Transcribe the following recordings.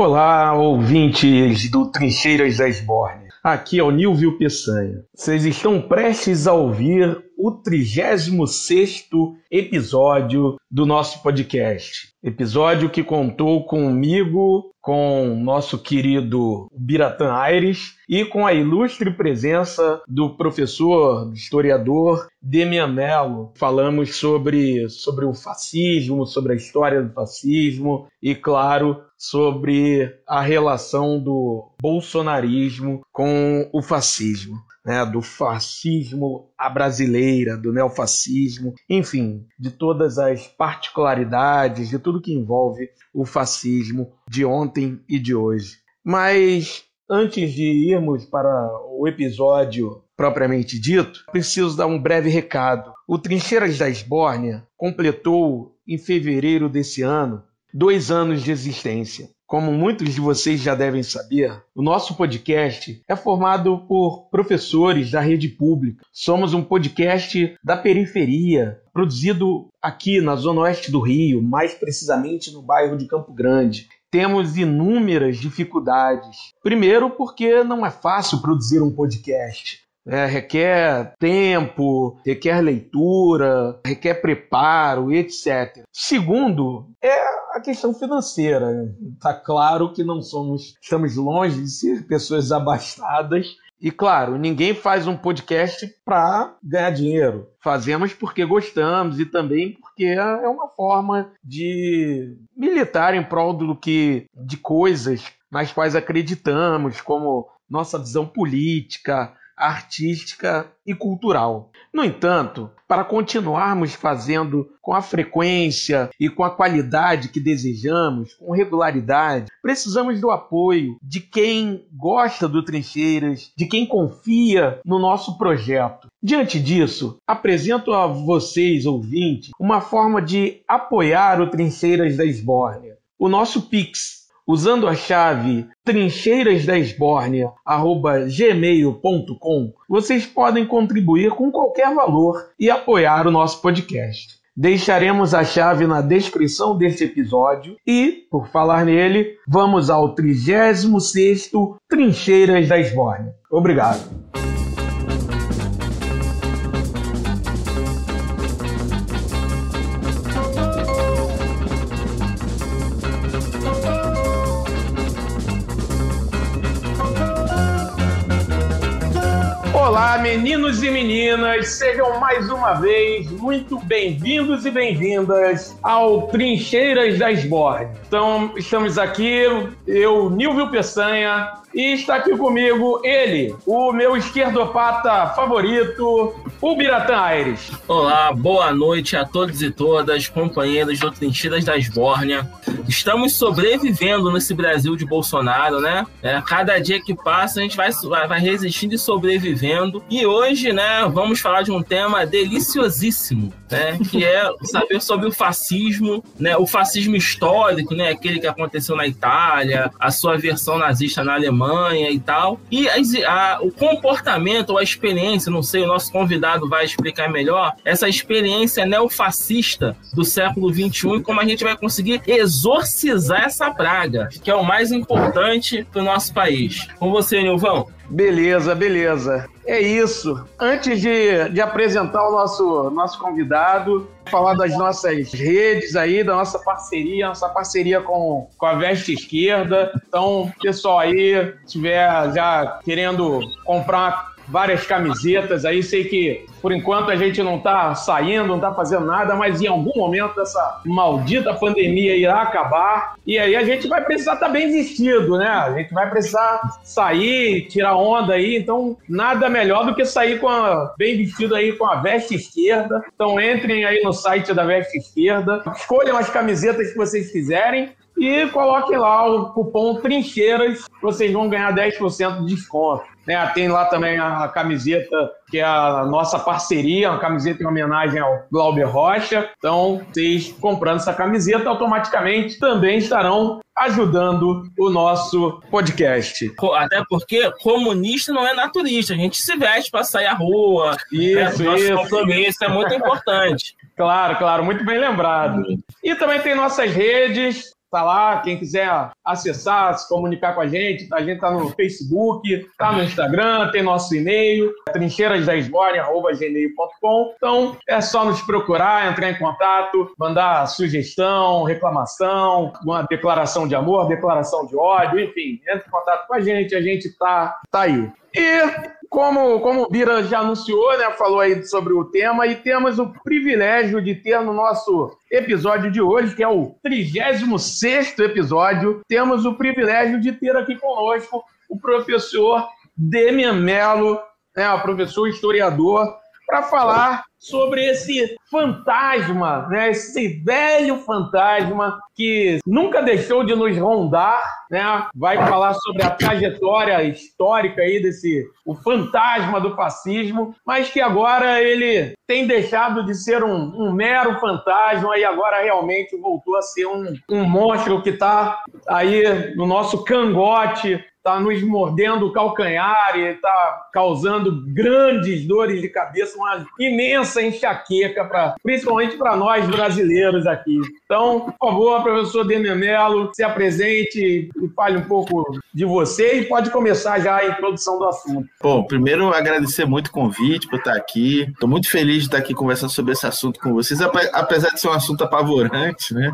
Olá, ouvintes do Trincheiras da Esbórnia. Aqui é o Nilvio Peçanha. Vocês estão prestes a ouvir o 36º episódio do nosso podcast. Episódio que contou comigo, com nosso querido Biratã Aires e com a ilustre presença do professor, historiador Demian Mello. Falamos sobre, sobre o fascismo, sobre a história do fascismo e, claro, sobre a relação do bolsonarismo com o fascismo né, do fascismo à brasileira, do neofascismo, enfim, de todas as particularidades, de tudo que envolve o fascismo de ontem e de hoje. Mas antes de irmos para o episódio propriamente dito, preciso dar um breve recado. O Trincheiras da Esbórnia completou, em fevereiro desse ano, dois anos de existência. Como muitos de vocês já devem saber, o nosso podcast é formado por professores da rede pública. Somos um podcast da periferia, produzido aqui na zona oeste do Rio, mais precisamente no bairro de Campo Grande. Temos inúmeras dificuldades. Primeiro, porque não é fácil produzir um podcast. É, requer tempo, requer leitura, requer preparo, etc. Segundo, é a questão financeira. Está claro que não somos, estamos longe de ser pessoas abastadas. E claro, ninguém faz um podcast para ganhar dinheiro. Fazemos porque gostamos e também porque é uma forma de militar em prol do que de coisas nas quais acreditamos, como nossa visão política, artística e cultural. No entanto, para continuarmos fazendo com a frequência e com a qualidade que desejamos, com regularidade, precisamos do apoio de quem gosta do Trincheiras, de quem confia no nosso projeto. Diante disso, apresento a vocês, ouvintes, uma forma de apoiar o Trincheiras da Esbórnia. O nosso Pix usando a chave trincheirasdaesbórnia@gmail.com, vocês podem contribuir com qualquer valor e apoiar o nosso podcast. Deixaremos a chave na descrição deste episódio e, por falar nele, vamos ao 36º Trincheiras da Esbórnia. Obrigado. Sejam mais uma vez muito bem-vindos e bem-vindas ao Trincheiras das Borges. Então, estamos aqui, eu, Nilvio Peçanha, e está aqui comigo ele, o meu esquerdopata favorito, o Biratã Aires. Olá, boa noite a todos e todas, companheiros do Trincheiras da Esbórnia. Estamos sobrevivendo nesse Brasil de Bolsonaro, né? É, cada dia que passa a gente vai, vai resistindo e sobrevivendo. E hoje, né, vamos falar de um tema deliciosíssimo, né? Que é saber sobre o fascismo, né? O fascismo histórico, né? Aquele que aconteceu na Itália, a sua versão nazista na Alemanha e tal. E a, a, o comportamento ou a experiência, não sei, o nosso convidado vai explicar melhor, essa experiência neofascista do século XXI e como a gente vai conseguir exorcizar essa praga, que é o mais importante para o nosso país. Com você, Nilvão. Beleza, beleza. É isso. Antes de, de apresentar o nosso, nosso convidado, falar das nossas redes aí, da nossa parceria, nossa parceria com, com a Veste Esquerda. Então, pessoal aí, estiver já querendo comprar várias camisetas aí. Sei que por enquanto a gente não está saindo, não está fazendo nada, mas em algum momento essa maldita pandemia irá acabar e aí a gente vai precisar estar tá bem vestido, né? A gente vai precisar sair, tirar onda aí. Então, nada melhor do que sair com a, bem vestido aí com a veste esquerda. Então, entrem aí no site da veste esquerda, escolham as camisetas que vocês quiserem e coloquem lá o cupom Trincheiras, vocês vão ganhar 10% de desconto. Né? Tem lá também a camiseta, que é a nossa parceria, uma camiseta em homenagem ao Glauber Rocha. Então, vocês comprando essa camiseta, automaticamente também estarão ajudando o nosso podcast. Até porque comunista não é naturista, a gente se veste para sair à rua. Isso, é, isso. compromisso é muito importante. Claro, claro, muito bem lembrado. E também tem nossas redes, tá lá, quem quiser acessar, se comunicar com a gente, a gente está no Facebook, está no Instagram, tem nosso e-mail, trincheirasdaesborne.gmail.com. Então, é só nos procurar, entrar em contato, mandar sugestão, reclamação, uma declaração de amor, declaração de ódio, enfim, entre em contato com a gente, a gente tá, tá aí. E como, como o Bira já anunciou, né, falou aí sobre o tema, e temos o privilégio de ter no nosso episódio de hoje, que é o 36 episódio, temos o privilégio de ter aqui conosco o professor Demian Mello, né, o professor historiador, para falar sobre esse fantasma, né? esse velho fantasma que nunca deixou de nos rondar, né? vai falar sobre a trajetória histórica aí desse o fantasma do fascismo, mas que agora ele tem deixado de ser um, um mero fantasma e agora realmente voltou a ser um, um monstro que está aí no nosso cangote está nos mordendo o calcanhar e está causando grandes dores de cabeça, uma imensa enxaqueca, pra, principalmente para nós brasileiros aqui. Então, por favor, professor Dememelo, se apresente e fale um pouco de você e pode começar já a introdução do assunto. Bom, primeiro agradecer muito o convite por estar aqui. Estou muito feliz de estar aqui conversando sobre esse assunto com vocês, apesar de ser um assunto apavorante, né?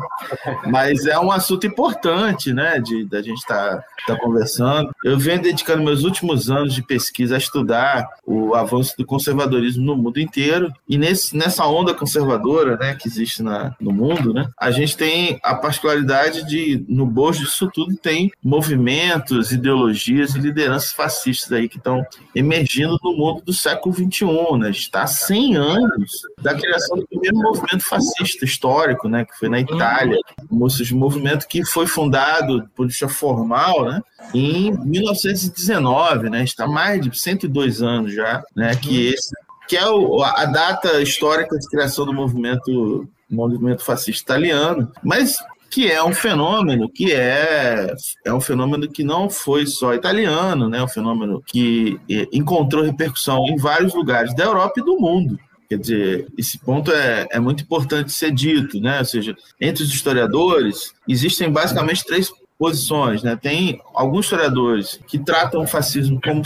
Mas é um assunto importante, né? De da gente estar tá, tá conversando. Eu venho dedicando meus últimos anos de pesquisa a estudar o avanço do conservadorismo no mundo inteiro e nesse, nessa onda conservadora, né, que existe na, no mundo, né, a gente tem a particularidade de no bojo disso tudo tem movimentos, ideologias e lideranças fascistas aí que estão emergindo no mundo do século XXI, né? Está há 100 anos da criação do primeiro movimento fascista histórico, né, que foi na Itália, um movimento que foi fundado por vista formal, né, em 1919, né? Está mais de 102 anos já, né? Que esse que é o, a data histórica de criação do movimento movimento fascista italiano, mas que é um fenômeno que é, é um fenômeno que não foi só italiano, né? Um fenômeno que é, encontrou repercussão em vários lugares da Europa e do mundo. Quer dizer, esse ponto é, é muito importante ser dito, né? Ou seja, entre os historiadores, existem basicamente três posições. Né? Tem alguns historiadores que tratam o fascismo como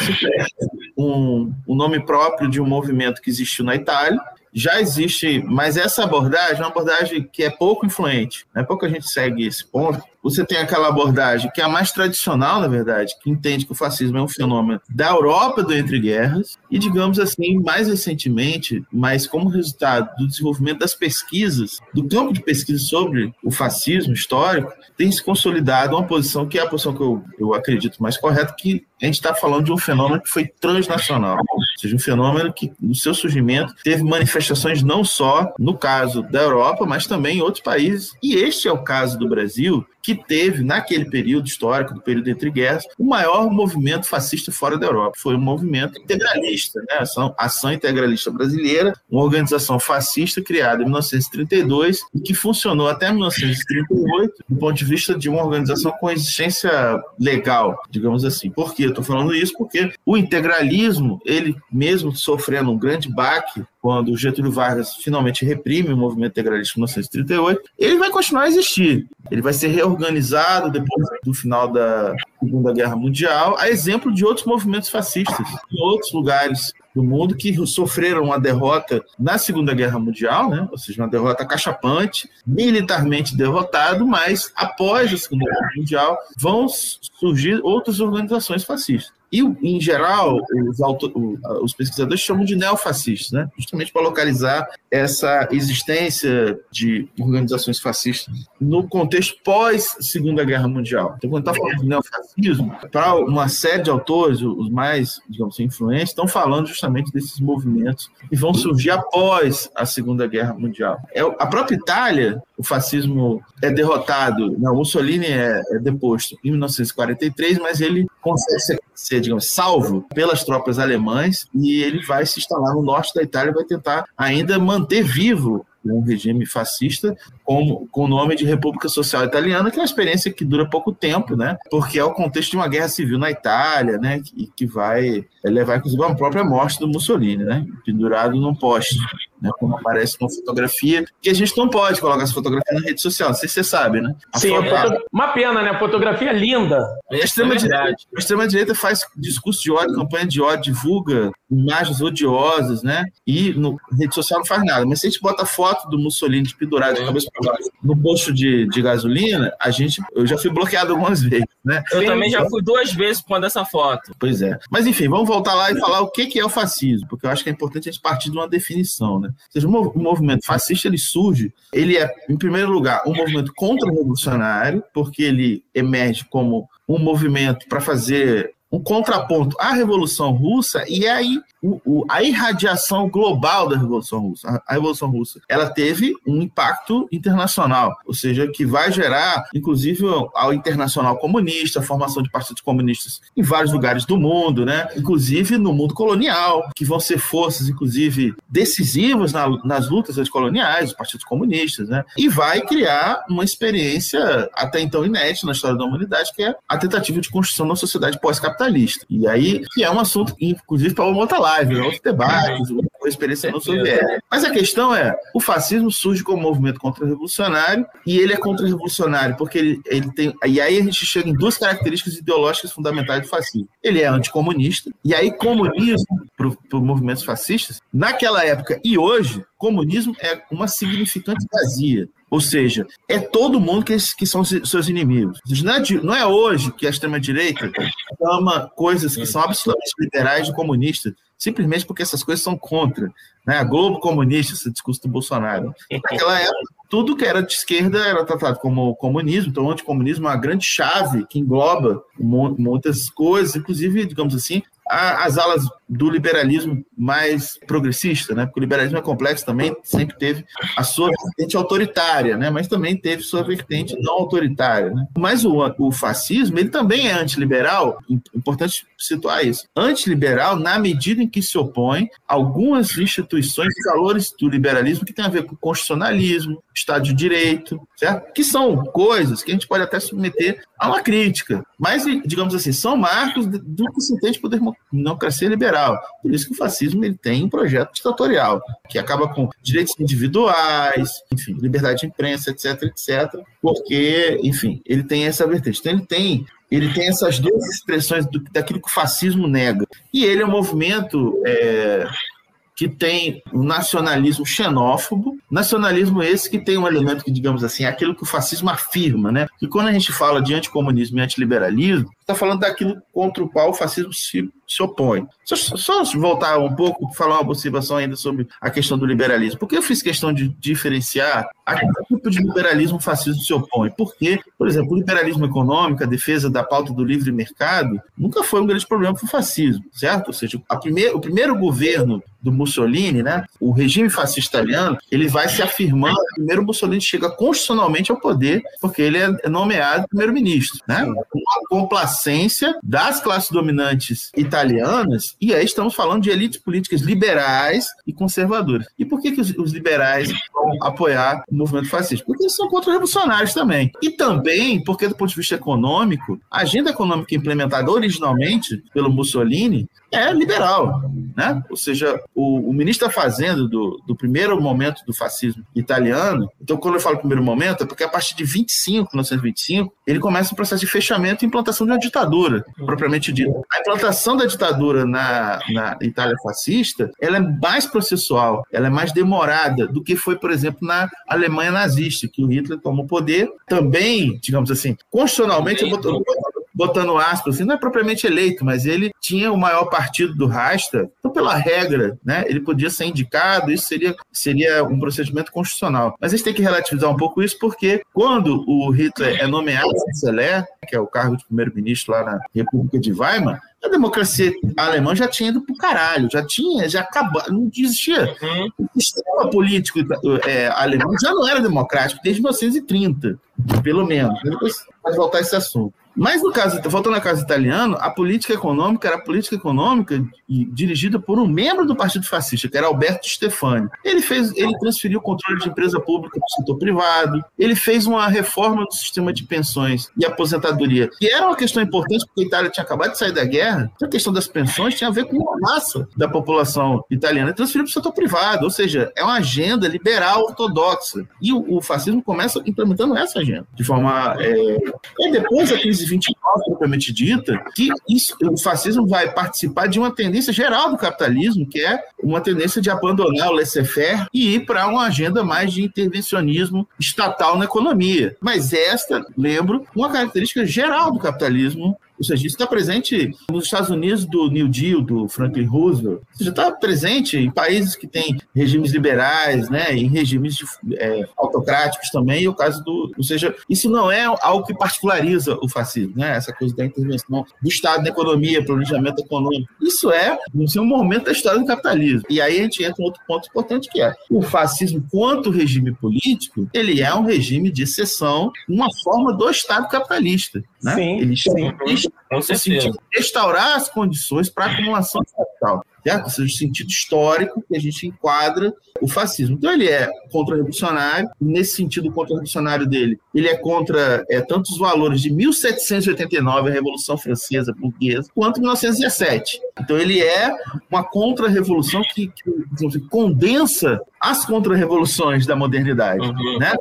um, um nome próprio de um movimento que existiu na Itália. Já existe, mas essa abordagem é uma abordagem que é pouco influente. Né? Pouca gente segue esse ponto. Você tem aquela abordagem que é a mais tradicional, na verdade, que entende que o fascismo é um fenômeno da Europa do entre guerras e, digamos assim, mais recentemente, mas como resultado do desenvolvimento das pesquisas, do campo de pesquisa sobre o fascismo histórico, tem se consolidado uma posição que é a posição que eu, eu acredito mais correta, que a gente está falando de um fenômeno que foi transnacional, ou seja, um fenômeno que, no seu surgimento, teve manifestações não só no caso da Europa, mas também em outros países. E este é o caso do Brasil, que teve, naquele período histórico, do período entre guerras, o maior movimento fascista fora da Europa. Foi um movimento integralista, né? Ação, Ação Integralista Brasileira, uma organização fascista criada em 1932 e que funcionou até 1938 do ponto de vista de uma organização com existência legal, digamos assim. Por que eu estou falando isso? Porque o integralismo, ele mesmo sofrendo um grande baque quando Getúlio Vargas finalmente reprime o movimento integralista em 1938, ele vai continuar a existir. Ele vai ser reorganizado depois do final da Segunda Guerra Mundial, a exemplo de outros movimentos fascistas em outros lugares do mundo que sofreram uma derrota na Segunda Guerra Mundial, né? ou seja, uma derrota cachapante, militarmente derrotado, mas após a Segunda Guerra Mundial vão surgir outras organizações fascistas. E, em geral, os, auto, os pesquisadores chamam de neofascistas, né? justamente para localizar essa existência de organizações fascistas no contexto pós-Segunda Guerra Mundial. Então, quando está falando de neofascismo, para uma série de autores, os mais, digamos assim, influentes, estão falando justamente desses movimentos que vão surgir após a Segunda Guerra Mundial. É, a própria Itália, o fascismo é derrotado, Mussolini é, é deposto em 1943, mas ele consegue ser, ser, digamos, salvo pelas tropas alemãs e ele vai se instalar no norte da Itália e vai tentar ainda manter vivo um regime fascista com, com o nome de República Social Italiana, que é uma experiência que dura pouco tempo, né? Porque é o contexto de uma guerra civil na Itália, né? E que vai levar, inclusive, a própria morte do Mussolini, né? Pendurado num poste né? Como aparece uma fotografia, que a gente não pode colocar essa fotografia na rede social, não sei se você sabe, né? A Sim, foto... é uma pena, né? A fotografia é linda. A extrema-direita extrema -direita faz discurso de ódio, campanha de ódio, divulga imagens odiosas, né? E no rede social não faz nada. Mas se a gente bota foto do Mussolini pendurado de cabeça para baixo no posto de, de gasolina, a gente, eu já fui bloqueado algumas vezes, né? Eu Sim, também já fui duas vezes por dessa foto. Pois é. Mas enfim, vamos voltar lá e falar o que é o fascismo, porque eu acho que é importante a gente partir de uma definição, né? Ou seja, o movimento fascista ele surge, ele é, em primeiro lugar, um movimento contra-revolucionário, porque ele emerge como um movimento para fazer um contraponto à Revolução Russa e aí o, o, a irradiação global da Revolução Russa. A, Revolução Russa ela teve um impacto internacional, ou seja, que vai gerar, inclusive, ao internacional comunista, a formação de partidos comunistas em vários lugares do mundo, né? inclusive no mundo colonial, que vão ser forças, inclusive, decisivas na, nas lutas anticoloniais, os partidos comunistas, né? e vai criar uma experiência até então inédita na história da humanidade, que é a tentativa de construção de uma sociedade pós-capitalista. E aí, que é um assunto, inclusive, para uma outra live, né? outros debates, outra experiência não soviética. Mas a questão é, o fascismo surge como movimento contra-revolucionário e ele é contra-revolucionário porque ele, ele tem... E aí a gente chega em duas características ideológicas fundamentais do fascismo. Ele é anticomunista e aí comunismo para os movimentos fascistas, naquela época e hoje, comunismo é uma significante vazia. Ou seja, é todo mundo que, que são seus inimigos. Não é, não é hoje que a extrema-direita chama coisas que são absolutamente liberais de comunista, simplesmente porque essas coisas são contra. Né? A Globo comunista, esse discurso do Bolsonaro. Naquela época, tudo que era de esquerda era tratado como comunismo, então o anticomunismo é uma grande chave que engloba muitas coisas, inclusive, digamos assim, as alas do liberalismo mais progressista, né? Porque o liberalismo é complexo também, sempre teve a sua vertente autoritária, né? Mas também teve sua vertente não autoritária, né? Mas o, o fascismo, ele também é antiliberal, importante situar isso. Antiliberal na medida em que se opõe a algumas instituições e valores do liberalismo que tem a ver com constitucionalismo, Estado de Direito, certo? Que são coisas que a gente pode até submeter a uma crítica, mas, digamos assim, são marcos do que se entende por democracia liberal. Por isso que o fascismo ele tem um projeto ditatorial, que acaba com direitos individuais, enfim, liberdade de imprensa, etc, etc, porque, enfim, ele tem essa vertente. Então, ele tem ele tem essas duas expressões do, daquilo que o fascismo nega. E ele é um movimento é, que tem um nacionalismo xenófobo, nacionalismo esse que tem um elemento que, digamos assim, é aquilo que o fascismo afirma, né? Que quando a gente fala de anticomunismo e antiliberalismo, está falando daquilo contra o qual o fascismo se, se opõe. Só, só voltar um pouco, falar uma observação ainda sobre a questão do liberalismo. Por que eu fiz questão de diferenciar a que tipo de liberalismo o fascismo se opõe? Porque, por exemplo, o liberalismo econômico, a defesa da pauta do livre mercado, nunca foi um grande problema para o fascismo, certo? Ou seja, a primeir, o primeiro governo do Mussolini, né, o regime fascista italiano, ele vai se afirmando. Primeiro, Mussolini chega constitucionalmente ao poder, porque ele é nomeado primeiro-ministro, né? Uma complacência das classes dominantes italianas, e aí estamos falando de elites políticas liberais e conservadoras. E por que, que os, os liberais vão apoiar o movimento fascista? Porque eles são contra-revolucionários também. E também porque, do ponto de vista econômico, a agenda econômica implementada originalmente pelo Mussolini é liberal, né? Ou seja, o, o ministro da Fazenda do, do primeiro momento do fascismo italiano, então quando eu falo primeiro momento, é porque a partir de 25, 1925, ele começa um processo de fechamento e implantação de uma ditadura, propriamente dita. A implantação da ditadura na, na Itália fascista, ela é mais processual, ela é mais demorada do que foi, por exemplo, na Alemanha nazista, que o Hitler tomou poder, também, digamos assim, constitucionalmente, botou, botando aspas, assim, não é propriamente eleito, mas ele tinha o maior partido do Rasta, então, pela regra, né, ele podia ser indicado, isso seria, seria um procedimento constitucional. Mas a gente tem que relativizar um pouco isso, porque quando o Hitler é nomeado chanceler, que é o cargo de primeiro-ministro lá na República de Weimar, a democracia alemã já tinha ido pro caralho, já tinha, já acabou, não existia. Uhum. O sistema político é, alemão já não era democrático desde 1930, pelo menos. Depois pode voltar a esse assunto. Mas no caso, voltando ao caso italiano, a política econômica era a política econômica dirigida por um membro do Partido Fascista, que era Alberto Stefani. Ele fez, ele transferiu o controle de empresa pública para o setor privado, ele fez uma reforma do sistema de pensões e aposentadoria que era uma questão importante porque a Itália tinha acabado de sair da guerra, a questão das pensões tinha a ver com a massa da população italiana transferir para o setor privado, ou seja, é uma agenda liberal ortodoxa. E o, o fascismo começa implementando essa agenda, de forma. É... E depois da crise de 29, propriamente dita, que isso, o fascismo vai participar de uma tendência geral do capitalismo, que é uma tendência de abandonar o laissez-faire e ir para uma agenda mais de intervencionismo estatal na economia. Mas esta, lembro, uma característica geral do capitalismo ou seja, isso está presente nos Estados Unidos do New Deal, do Franklin Roosevelt. Ou seja, está presente em países que têm regimes liberais, né, em regimes de, é, autocráticos também, e o caso do... Ou seja, isso não é algo que particulariza o fascismo, né, essa coisa da intervenção do Estado na economia, planejamento econômico. Isso é, é um momento da história do capitalismo. E aí a gente entra em outro ponto importante, que é o fascismo, quanto regime político, ele é um regime de exceção, uma forma do Estado capitalista. Né? Sim, ele sim no sentido de restaurar as condições para a acumulação de capital. Certo? Ou seja, o sentido histórico que a gente enquadra o fascismo. Então, ele é contra-revolucionário, nesse sentido, contra-revolucionário dele, ele é contra é, tanto os valores de 1789, a Revolução Francesa Burguesa, quanto 1917. Então, ele é uma contra-revolução que, que, que condensa as contra-revoluções da modernidade. Uhum. Né?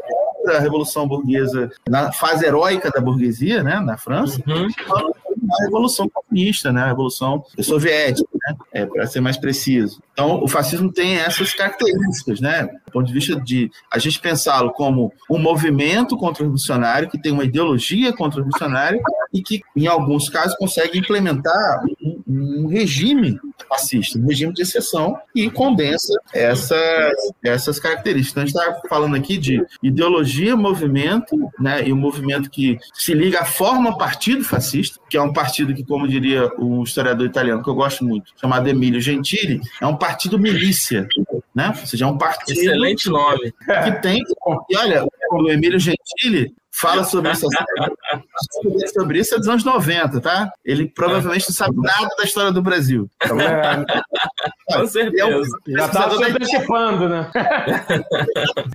Da Revolução Burguesa, na fase heróica da burguesia, né, na França, uhum. a Revolução Comunista, né, a Revolução Soviética, né, é, para ser mais preciso. Então, o fascismo tem essas características, né, do ponto de vista de a gente pensá-lo como um movimento contra-revolucionário que tem uma ideologia contra-revolucionária e que, em alguns casos, consegue implementar um, um regime fascista, um regime de exceção, e condensa essas, essas características. Então, a gente está falando aqui de ideologia, movimento, né, e um movimento que se liga à forma partido fascista, que é um partido que, como diria o historiador italiano, que eu gosto muito, chamado Emílio Gentili, é um partido milícia, né? Ou seja, é um partido. Excelente nome. Que tem. E olha, o Emílio Gentili fala sobre isso, sobre isso é dos anos 90, tá? Ele provavelmente não sabe nada da história do Brasil. Tá é, com certeza. É um, Já está se antecipando, né?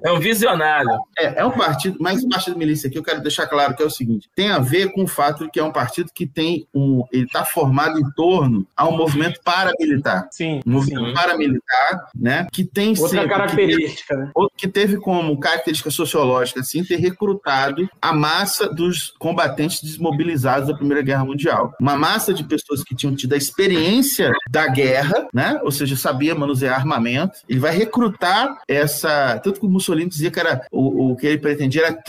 é um visionário. É, é um partido, mais um partido milícia aqui, eu quero deixar claro que é o seguinte: tem a ver com o fato de que é um partido que tem um. Ele está formado em torno a um movimento paramilitar. Sim. Um movimento sim. paramilitar, né? Que tem Outra sempre, característica, que teve, né? Que teve como característica sociológica, assim, ter recrutado a massa dos combatentes desmobilizados da Primeira Guerra Mundial. Uma massa de pessoas que tinham tido a experiência da guerra, né? ou seja, sabia manusear armamento. Ele vai recrutar essa. Tanto que o Mussolini dizia que era o, o que ele pretendia era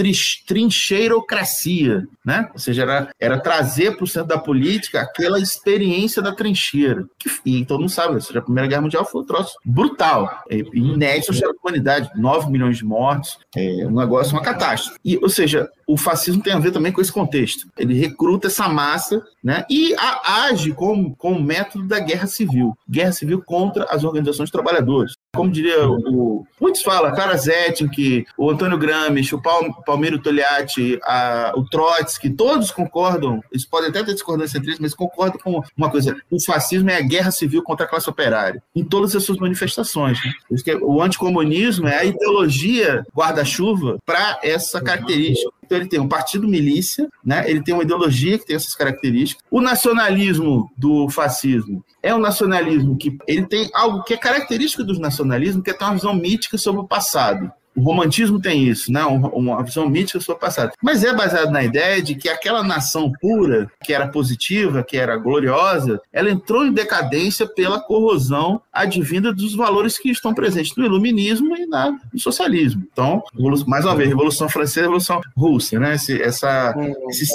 trincheirocracia, né? ou seja, era, era trazer para o centro da política aquela experiência da trincheira. E todo mundo sabe, ou seja, a Primeira Guerra Mundial foi um troço brutal, é, inédito à humanidade, 9 milhões de mortos, é um negócio, uma catástrofe. E, ou seja, o fascismo tem a ver também com esse contexto. Ele recruta essa massa né, e a, age como, como método da guerra civil. Guerra civil contra as organizações de trabalhadores. Como diria o. Muitos falam, Clara Zetkin, o Antônio Gramsci, o Palmeiro Togliatti, a, o Trotsky, todos concordam, eles podem até ter discordância entre eles, mas concordam com uma coisa: o fascismo é a guerra civil contra a classe operária, em todas as suas manifestações. Né? O anticomunismo é a ideologia guarda-chuva para essa característica. Então ele tem um partido milícia, né? ele tem uma ideologia que tem essas características. O nacionalismo do fascismo é um nacionalismo que ele tem algo que é característico do nacionalismo, que é ter uma visão mítica sobre o passado. O romantismo tem isso, né? uma visão mítica sobre o passado. Mas é baseado na ideia de que aquela nação pura, que era positiva, que era gloriosa, ela entrou em decadência pela corrosão advinda dos valores que estão presentes no iluminismo e na, no socialismo. Então, mais uma vez, Revolução Francesa e Revolução Russa, né? Esse, essa, esse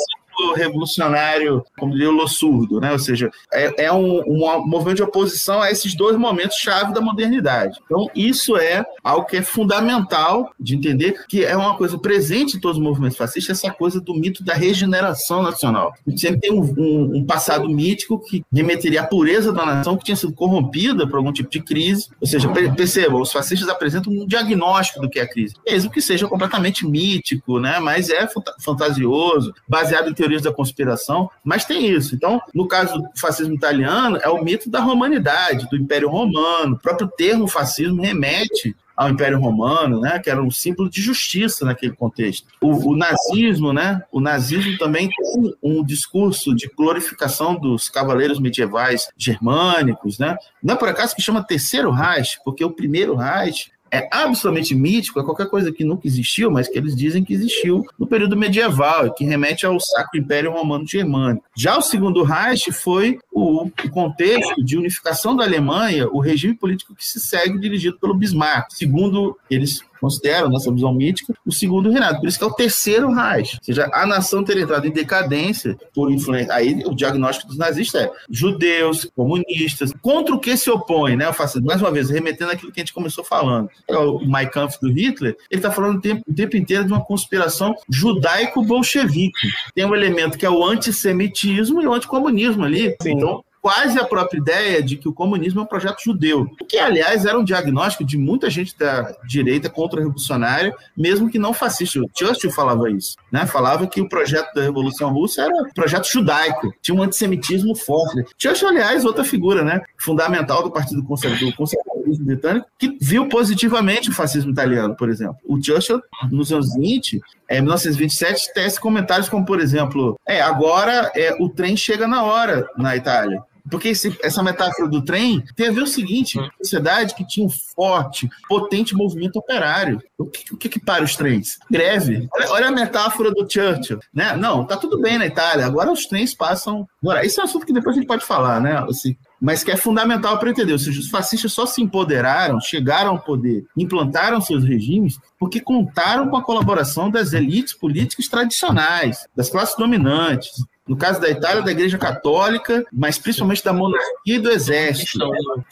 revolucionário, como diria o Lossurdo, né? ou seja, é, é um, um, movimento de oposição a esses dois momentos chave da modernidade. Então, isso é algo que é fundamental de entender, que é uma coisa presente em todos os movimentos fascistas, essa coisa do mito da regeneração nacional. A gente sempre tem um, um, um passado mítico que remeteria à pureza da nação que tinha sido corrompida por algum tipo de crise. Ou seja, percebam, os fascistas apresentam um diagnóstico do que é a crise, mesmo que seja completamente mítico, né? mas é fantasioso, baseado em teorias teorias da conspiração, mas tem isso. Então, no caso do fascismo italiano, é o mito da romanidade, do Império Romano. O próprio termo fascismo remete ao Império Romano, né, que era um símbolo de justiça naquele contexto. O, o nazismo, né, o nazismo também tem um discurso de glorificação dos cavaleiros medievais germânicos, né? Não é por acaso que chama Terceiro Reich, porque o primeiro Reich é absolutamente mítico, é qualquer coisa que nunca existiu, mas que eles dizem que existiu no período medieval que remete ao Sacro Império Romano Germânico. Já o Segundo Reich foi o contexto de unificação da Alemanha, o regime político que se segue dirigido pelo Bismarck. Segundo eles consideram, nessa visão mítica, o segundo reinado. Por isso que é o terceiro Reich. Ou seja, a nação ter entrado em decadência por influência. Aí o diagnóstico dos nazistas é judeus, comunistas, contra o que se opõe, né? Eu faço, mais uma vez, remetendo aquilo que a gente começou falando. É o Mein Kampf do Hitler, ele está falando o tempo, o tempo inteiro de uma conspiração judaico-bolchevique. Tem um elemento que é o antissemitismo e o anticomunismo ali. Sim. Então, quase a própria ideia de que o comunismo é um projeto judeu, que, aliás, era um diagnóstico de muita gente da direita contra-revolucionária, mesmo que não fascista. O Churchill falava isso, né? falava que o projeto da Revolução Russa era um projeto judaico, tinha um antissemitismo forte. Churchill, aliás, outra figura né? fundamental do Partido Conservador, conservadorismo britânico, que viu positivamente o fascismo italiano, por exemplo. O Churchill, nos anos 20, é, em 1927, tece comentários como, por exemplo, é, agora é, o trem chega na hora na Itália. Porque esse, essa metáfora do trem tem a ver o seguinte: uma sociedade que tinha um forte, potente movimento operário. O que, o que, que para os trens? Greve. Olha, olha, a metáfora do Churchill. Né? Não, tá tudo bem na Itália, agora os trens passam. Agora, esse é um assunto que depois a gente pode falar, né? Assim, mas que é fundamental para entender. Ou seja, os fascistas só se empoderaram, chegaram ao poder, implantaram seus regimes, porque contaram com a colaboração das elites políticas tradicionais, das classes dominantes, no caso da Itália, da Igreja Católica, mas principalmente da monarquia e do exército.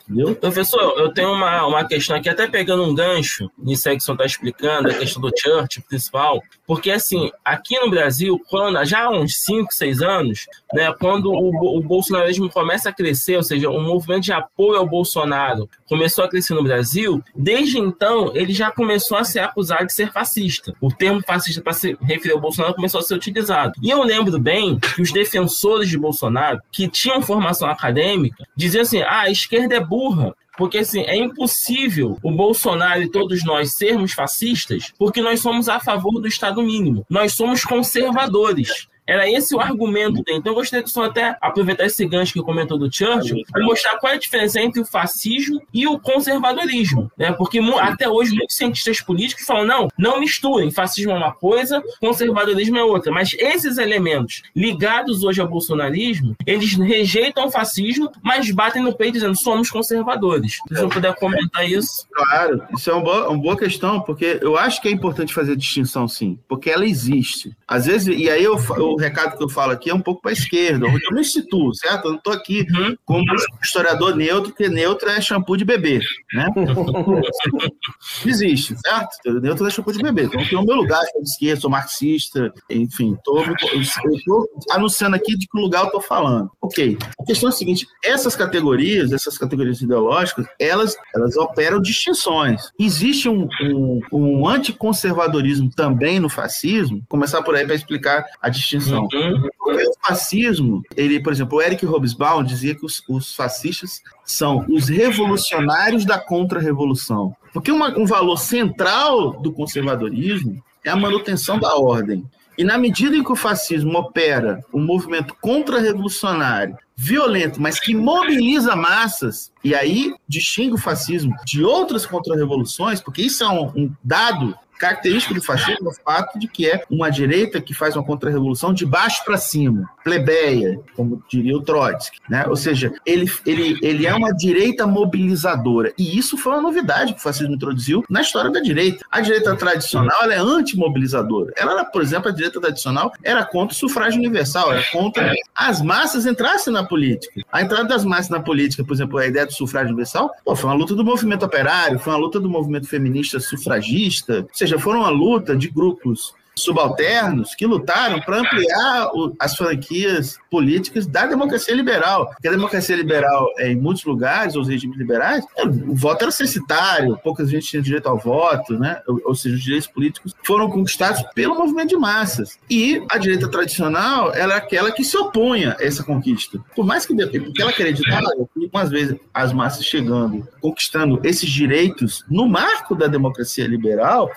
Entendeu? Professor, eu tenho uma, uma questão aqui, até pegando um gancho nisso aí que o senhor está explicando, a questão do church principal, porque assim, aqui no Brasil, quando, já há uns 5, 6 anos, né, quando o, o bolsonarismo começa a crescer, ou seja, o movimento de apoio ao Bolsonaro começou a crescer no Brasil, desde então ele já começou a ser acusado de ser fascista. O termo fascista para se referir ao Bolsonaro começou a ser utilizado. E eu lembro bem que os defensores de Bolsonaro, que tinham formação acadêmica, diziam assim: ah, a esquerda é burra. Porque assim, é impossível o Bolsonaro e todos nós sermos fascistas, porque nós somos a favor do Estado mínimo. Nós somos conservadores. Era esse o argumento dele. Então eu gostaria de só até aproveitar esse gancho que comentou do Churchill e mostrar qual é a diferença entre o fascismo e o conservadorismo. Né? Porque até hoje muitos cientistas políticos falam: não, não misturem. Fascismo é uma coisa, conservadorismo é outra. Mas esses elementos ligados hoje ao bolsonarismo, eles rejeitam o fascismo, mas batem no peito dizendo somos conservadores. Se eu puder comentar isso. Claro, isso é uma boa, uma boa questão, porque eu acho que é importante fazer a distinção, sim, porque ela existe. Às vezes, e aí eu, o recado que eu falo aqui é um pouco para a esquerda, onde eu me situo, certo? Eu não estou aqui uhum. como historiador neutro, porque neutro é shampoo de bebê, né? Existe, certo? Neutro é shampoo de bebê. Então, tenho o meu lugar, sou de esquerda, sou marxista, enfim, tô, estou anunciando aqui de que lugar eu estou falando. Ok. A questão é a seguinte: essas categorias, essas categorias ideológicas, elas, elas operam distinções. Existe um, um, um anticonservadorismo também no fascismo, começar por aí para explicar a distinção Uhum. O fascismo, ele, por exemplo, o Eric Hobsbawm dizia que os, os fascistas são os revolucionários da contra-revolução. Porque uma, um valor central do conservadorismo é a manutenção da ordem. E na medida em que o fascismo opera um movimento contra-revolucionário, violento, mas que mobiliza massas, e aí distingue o fascismo de outras contra-revoluções, porque isso é um, um dado característico do fascismo é o fato de que é uma direita que faz uma contra-revolução de baixo para cima, plebeia, como diria o Trotsky, né? Ou seja, ele, ele, ele é uma direita mobilizadora. E isso foi uma novidade que o fascismo introduziu na história da direita. A direita tradicional ela é antimobilizadora. Ela era, por exemplo, a direita tradicional era contra o sufrágio universal, era contra as massas entrassem na política. A entrada das massas na política, por exemplo, a ideia do sufrágio universal, pô, foi uma luta do movimento operário, foi uma luta do movimento feminista sufragista, seja, foram uma luta de grupos subalternos que lutaram para ampliar o, as franquias políticas da democracia liberal. Porque a democracia liberal, é, em muitos lugares, os regimes liberais, é, o voto era censitário, poucas gente tinha direito ao voto, né? ou, ou seja, os direitos políticos foram conquistados pelo movimento de massas. E a direita tradicional era aquela que se opunha a essa conquista. Por mais que porque ela acreditava que, às vezes, as massas chegando, conquistando esses direitos no marco da democracia liberal,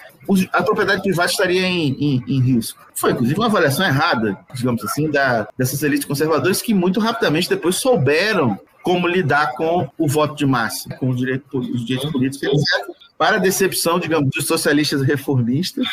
a propriedade privada estaria em, em, em, risco. Foi, inclusive, uma avaliação errada, digamos assim, da, dessas elites conservadoras que muito rapidamente depois souberam como lidar com o voto de massa, com os direitos, os direitos políticos, etc. Para a decepção, digamos, dos socialistas reformistas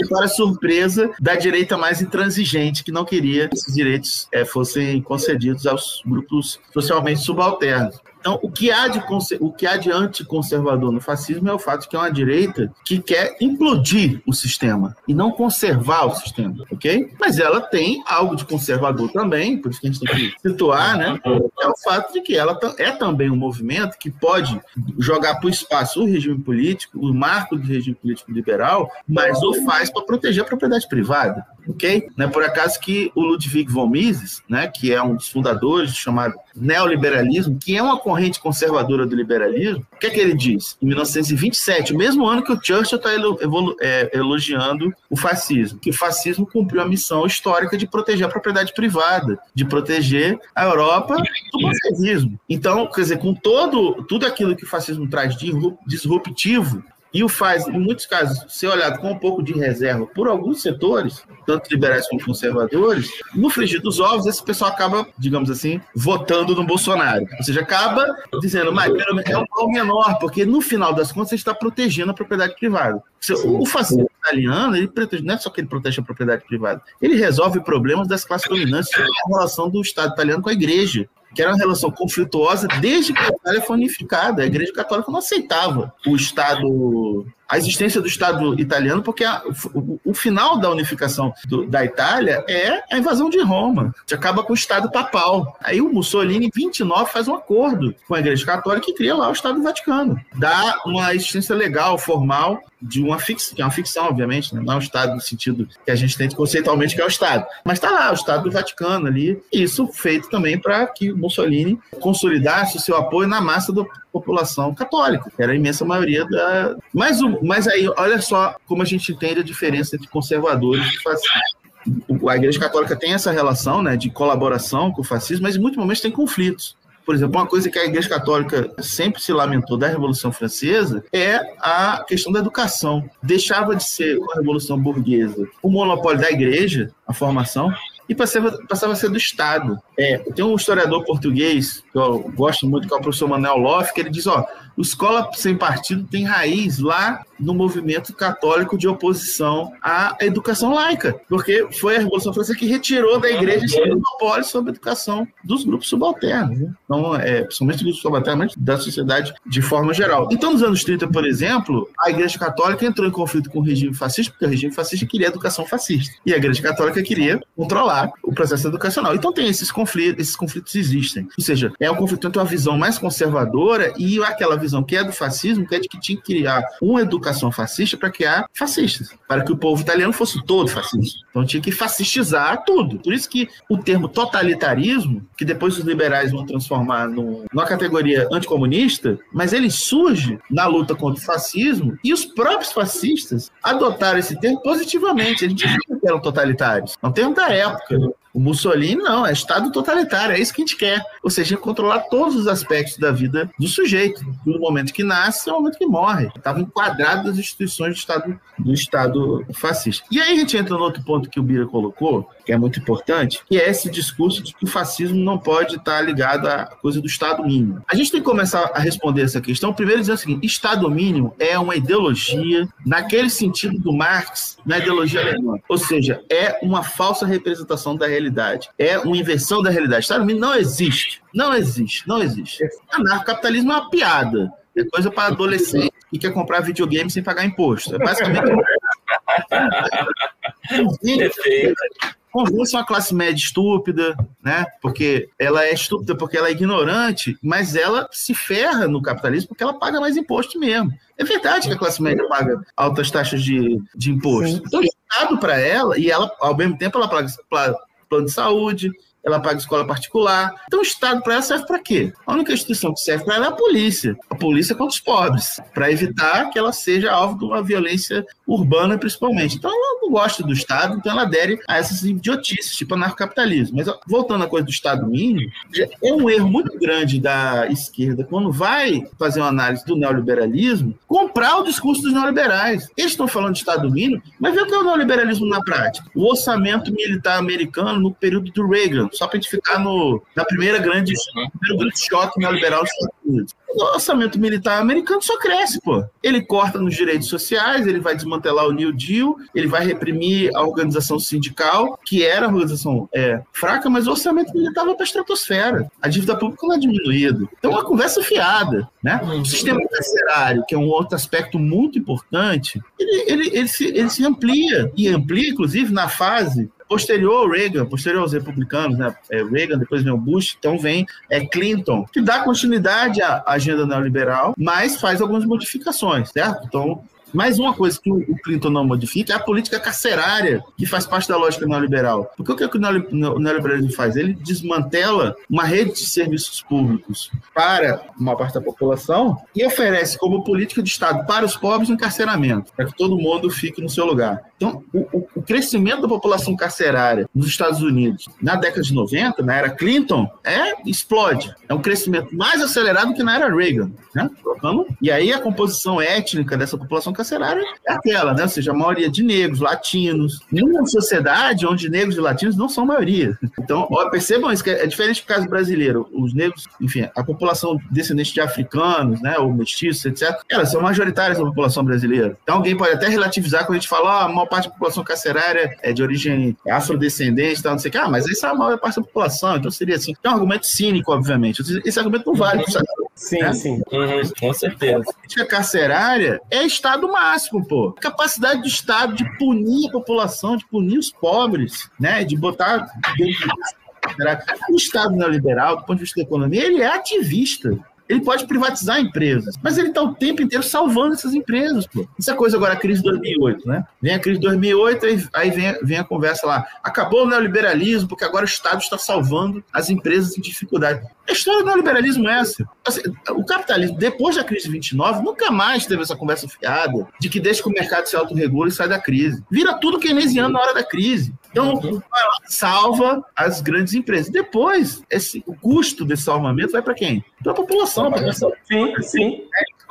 e para a surpresa da direita mais intransigente, que não queria que esses direitos é, fossem concedidos aos grupos socialmente subalternos. Então, o que há de, o que há de anticonservador no fascismo é o fato de que é uma direita que quer implodir o sistema e não conservar o sistema, ok? Mas ela tem algo de conservador também, por isso que a gente tem que situar, né? É o fato de que ela é também um movimento que pode jogar para o espaço o regime político, o marco do regime político liberal, mas o faz para proteger a propriedade privada, ok? Não é por acaso que o Ludwig von Mises, né, que é um dos fundadores do chamado neoliberalismo, que é uma corrente conservadora do liberalismo, o que é que ele diz? Em 1927, o mesmo ano que o Churchill está é, elogiando o fascismo, que o fascismo cumpriu a missão histórica de proteger a propriedade privada, de proteger a Europa do bolchevismo. Então, quer dizer, com todo tudo aquilo que o fascismo traz de disruptivo e o faz, em muitos casos, ser olhado com um pouco de reserva por alguns setores, tanto liberais como conservadores, no frigir dos ovos, esse pessoal acaba, digamos assim, votando no Bolsonaro. Ou seja, acaba dizendo, mas é um mal menor, porque no final das contas você está protegendo a propriedade privada. O fascismo italiano, ele protege, não é só que ele protege a propriedade privada, ele resolve problemas das classes dominantes, a relação do Estado italiano com a igreja que era uma relação conflituosa desde que a Itália foi unificada. A Igreja Católica não aceitava o Estado a existência do Estado italiano, porque a, o, o, final da unificação do, da Itália é a invasão de Roma. Você acaba com o Estado papal. Aí o Mussolini, em 29, faz um acordo com a Igreja Católica e cria lá o Estado Vaticano. Dá uma existência legal, formal, de uma ficção, que é uma ficção, obviamente, né? não é um Estado no sentido que a gente tem conceitualmente que é o Estado. Mas está lá, o Estado do Vaticano ali, e isso feito também para que o Mussolini consolidasse o seu apoio na massa da população católica, que era a imensa maioria da. Mas, mas aí, olha só como a gente entende a diferença entre conservadores e fascistas. A Igreja Católica tem essa relação né, de colaboração com o fascismo, mas em muitos momentos tem conflitos. Por exemplo, uma coisa que a Igreja Católica sempre se lamentou da Revolução Francesa é a questão da educação. Deixava de ser uma revolução burguesa o monopólio da Igreja, a formação, e passava, passava a ser do Estado. É, tem um historiador português que eu gosto muito, que é o professor Manuel Loff, que ele diz, ó, o Escola Sem Partido tem raiz lá no movimento católico de oposição à educação laica, porque foi a Revolução Francesa que retirou da igreja esse monopólio sobre a educação dos grupos subalternos, né? então, é, principalmente dos grupos subalternos, mas da sociedade de forma geral. Então, nos anos 30, por exemplo, a igreja católica entrou em conflito com o regime fascista, porque o regime fascista queria educação fascista, e a igreja católica queria controlar o processo educacional. Então, tem esses conflitos, esses conflitos existem. Ou seja, é um conflito entre uma visão mais conservadora e aquela visão que é do fascismo, que é de que tinha que criar uma educação fascista para criar fascistas, para que o povo italiano fosse todo fascista. Então tinha que fascistizar tudo. Por isso que o termo totalitarismo, que depois os liberais vão transformar no, numa categoria anticomunista, mas ele surge na luta contra o fascismo e os próprios fascistas adotaram esse termo positivamente. Gente viu que eram totalitários. É um termo da época. O Mussolini não, é Estado totalitário, é isso que a gente quer. Ou seja, controlar todos os aspectos da vida do sujeito, do momento que nasce ao momento que morre. Estava enquadrado nas instituições do Estado, do Estado fascista. E aí a gente entra no outro ponto que o Bira colocou, que é muito importante, que é esse discurso de que o fascismo não pode estar ligado à coisa do Estado mínimo. A gente tem que começar a responder essa questão, primeiro dizendo o seguinte: Estado mínimo é uma ideologia, naquele sentido do Marx, na ideologia alemã. Ou seja, é uma falsa representação da realidade. É uma inversão da realidade. Estado mínimo não existe. Não existe. Não existe. Anarcocapitalismo é uma piada. É coisa para adolescente que quer comprar videogame sem pagar imposto. É basicamente. convençam a classe média estúpida, né? Porque ela é estúpida porque ela é ignorante, mas ela se ferra no capitalismo porque ela paga mais imposto mesmo. É verdade que a classe média paga altas taxas de, de imposto. Sim. Então, o Estado para ela, e ela, ao mesmo tempo, ela paga plano de saúde, ela paga escola particular. Então, o Estado para ela serve para quê? A única instituição que serve para ela é a polícia. A polícia contra os pobres, para evitar que ela seja alvo de uma violência urbana, principalmente. Então, ela não gosta do Estado, então ela adere a essas idiotices, tipo anarcocapitalismo. Mas, voltando à coisa do Estado mínimo, é um erro muito grande da esquerda, quando vai fazer uma análise do neoliberalismo, comprar o discurso dos neoliberais. Eles estão falando de Estado mínimo, mas vê o que é o neoliberalismo na prática. O orçamento militar americano no período do Reagan, só para a gente ficar no, na primeira grande, uhum. primeiro grande choque neoliberal dos Estados Unidos. O orçamento militar americano só cresce, pô. Ele corta nos direitos sociais, ele vai desmantelar o New Deal, ele vai reprimir a organização sindical, que era a organização é, fraca, mas o orçamento militar vai para a estratosfera. A dívida pública não é diminuída. Então, é uma conversa fiada. Né? Uhum. O sistema carcerário, que é um outro aspecto muito importante, ele, ele, ele, se, ele se amplia, e amplia, inclusive, na fase posterior ao Reagan, posterior aos republicanos, né? É Reagan, depois vem o Bush, então vem é Clinton, que dá continuidade à agenda neoliberal, mas faz algumas modificações, certo? Então, mais uma coisa que o Clinton não modifica é a política carcerária, que faz parte da lógica neoliberal. Porque o que, é que o neoliberalismo faz? Ele desmantela uma rede de serviços públicos para uma parte da população e oferece como política de Estado para os pobres um encarceramento, para que todo mundo fique no seu lugar. Então, o, o crescimento da população carcerária nos Estados Unidos na década de 90, na era Clinton, é explode. É um crescimento mais acelerado que na era Reagan. Né? E aí a composição étnica dessa população carcerária carcerária é aquela, né? Ou seja, a maioria de negros, latinos, numa sociedade onde negros e latinos não são maioria. Então, ó, percebam isso, que é diferente do caso brasileiro. Os negros, enfim, a população descendente de africanos, né, ou mestiços, etc., elas são majoritárias na população brasileira. Então, alguém pode até relativizar quando a gente fala, ah, a maior parte da população carcerária é de origem afrodescendente, tal, não sei o que, ah, mas essa é a maior parte da população, então seria assim. É um argumento cínico, obviamente. Esse argumento não vale. Sim, né? sim. Uhum, com certeza. A política carcerária é Estado máximo, pô. Capacidade do Estado de punir a população, de punir os pobres, né? De botar. O Estado neoliberal, do ponto de vista da economia, ele é ativista. Ele pode privatizar empresas, mas ele está o tempo inteiro salvando essas empresas. Pô. Essa é coisa agora, a crise de 2008, né? Vem a crise de 2008, aí vem, vem a conversa lá. Acabou o neoliberalismo, porque agora o Estado está salvando as empresas em dificuldade. A história do neoliberalismo é essa. Assim, o capitalismo, depois da crise de 29, nunca mais teve essa conversa fiada de que deixa que o mercado se autorregula e sai da crise. Vira tudo keynesiano na hora da crise. Então, uhum. salva as grandes empresas. Depois, esse, o custo desse salvamento vai para quem? Para a população. Pra sim, sim.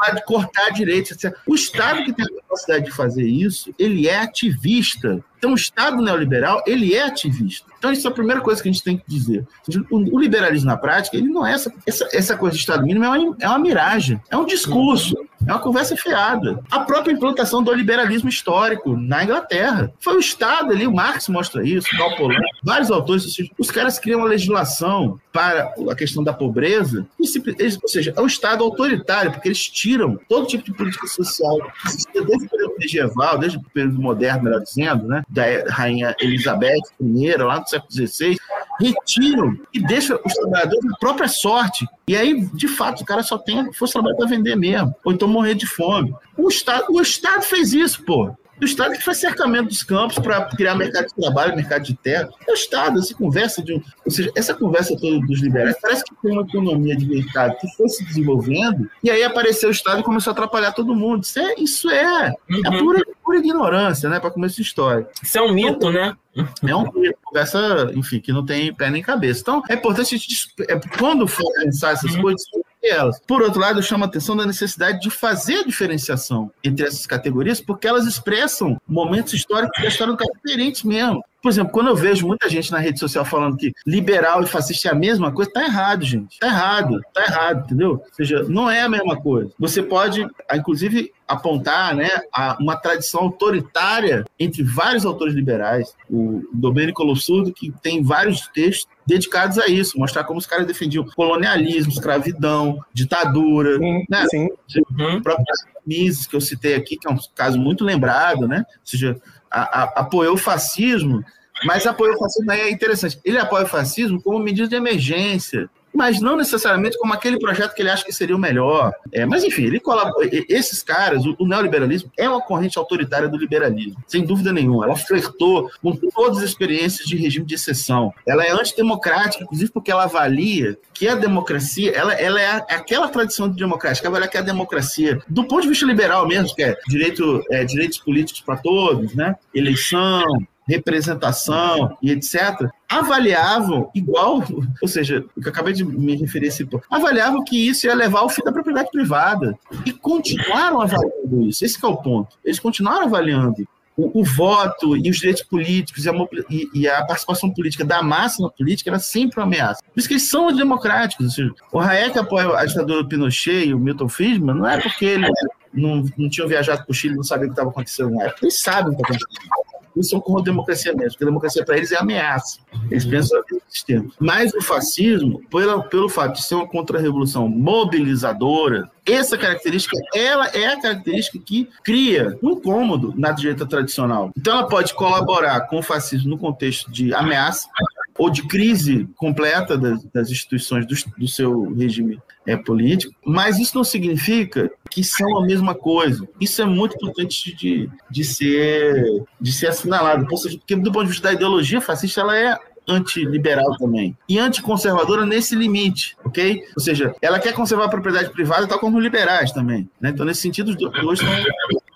É, cortar direitos, etc. O Estado que tem a capacidade de fazer isso, ele é ativista. Então, o Estado neoliberal, ele é ativista. Então, isso é a primeira coisa que a gente tem que dizer. O, liberalismo na prática, ele não é essa, essa, essa coisa de Estado mínimo, é uma, é uma miragem, é um discurso, é uma conversa fiada. A própria implantação do liberalismo histórico na Inglaterra. Foi o Estado ali, o Marx mostra isso, o Paulo vários autores, os caras criam uma legislação para a questão da pobreza, eles, ou seja, é um Estado autoritário, porque eles tiram todo tipo de política social, desde o período medieval, desde o período moderno, melhor dizendo, né, da rainha Elizabeth I, lá no século XVI, retiram e deixam os trabalhadores na própria sorte. E aí, de fato, o cara só tem força trabalho para vender mesmo, ou então morrer de fome. O Estado, o Estado fez isso, pô do Estado que faz cercamento dos campos para criar mercado de trabalho, mercado de terra. É o Estado, essa conversa de um, ou seja, essa conversa toda dos liberais parece que tem uma economia de mercado que foi se desenvolvendo e aí apareceu o Estado e começou a atrapalhar todo mundo. Isso é, isso é, é uhum. pura, pura ignorância, né, para começar a história. Isso é um mito, então, né? É uma conversa, enfim, que não tem pé nem cabeça. Então, é importante a gente, é, quando for pensar essas uhum. Elas. Por outro lado, eu chamo a atenção da necessidade de fazer a diferenciação entre essas categorias, porque elas expressam momentos históricos da história do cara diferentes mesmo. Por exemplo, quando eu vejo muita gente na rede social falando que liberal e fascista é a mesma coisa, tá errado, gente. Tá errado, tá errado, entendeu? Ou seja, não é a mesma coisa. Você pode, inclusive, apontar né, uma tradição autoritária entre vários autores liberais. O Domenico Lossurdo, que tem vários textos dedicados a isso, mostrar como os caras defendiam colonialismo, escravidão, ditadura. Sim, né? sim. Uhum. O próprio Mises, que eu citei aqui, que é um caso muito lembrado, né? Ou seja, a, a, apoiou o fascismo Mas apoio o fascismo aí é interessante. Ele apoia o fascismo como medida de emergência mas não necessariamente como aquele projeto que ele acha que seria o melhor. É, mas, enfim, ele colabora. Esses caras, o, o, neoliberalismo é uma corrente autoritária do liberalismo, sem dúvida nenhuma. Ela flertou com todas as experiências de regime de exceção. Ela é antidemocrática, inclusive porque ela avalia que a democracia, ela, ela é aquela tradição de democrática, avalia que a democracia, do ponto de vista liberal mesmo, que é, direito, é direitos políticos para todos, né? eleição, representação e etc., avaliavam igual, ou seja, o que eu acabei de me referir avaliavam que isso ia levar ao fim da propriedade privada e continuaram avaliando isso. Esse é o ponto. Eles continuaram avaliando. O, o voto e os direitos políticos e a, e, e a, participação política da massa na política era sempre uma ameaça. Por isso que eles são democráticos. Ou seja, o Hayek apoia a ditadura Pinochet e o Milton Friedman não é porque eles não, não tinham viajado para o Chile não sabiam o que estava acontecendo na. Eles sabem o que está acontecendo eles são como a democracia mesmo, porque a democracia para eles é ameaça. Eles pensam no sistema. Mas o fascismo, pelo, pelo fato de ser uma contra-revolução mobilizadora, essa característica, ela é a característica que cria um incômodo na direita tradicional. Então ela pode colaborar com o fascismo no contexto de ameaça ou de crise completa das, das instituições do, do seu regime é, político, mas isso não significa que são a mesma coisa. Isso é muito importante de, de, ser, de ser assinalado, porque do ponto de vista da ideologia fascista, ela é antiliberal também. E anticonservadora nesse limite, ok? Ou seja, ela quer conservar a propriedade privada, tal como liberais também. Né? Então, nesse sentido, os dois são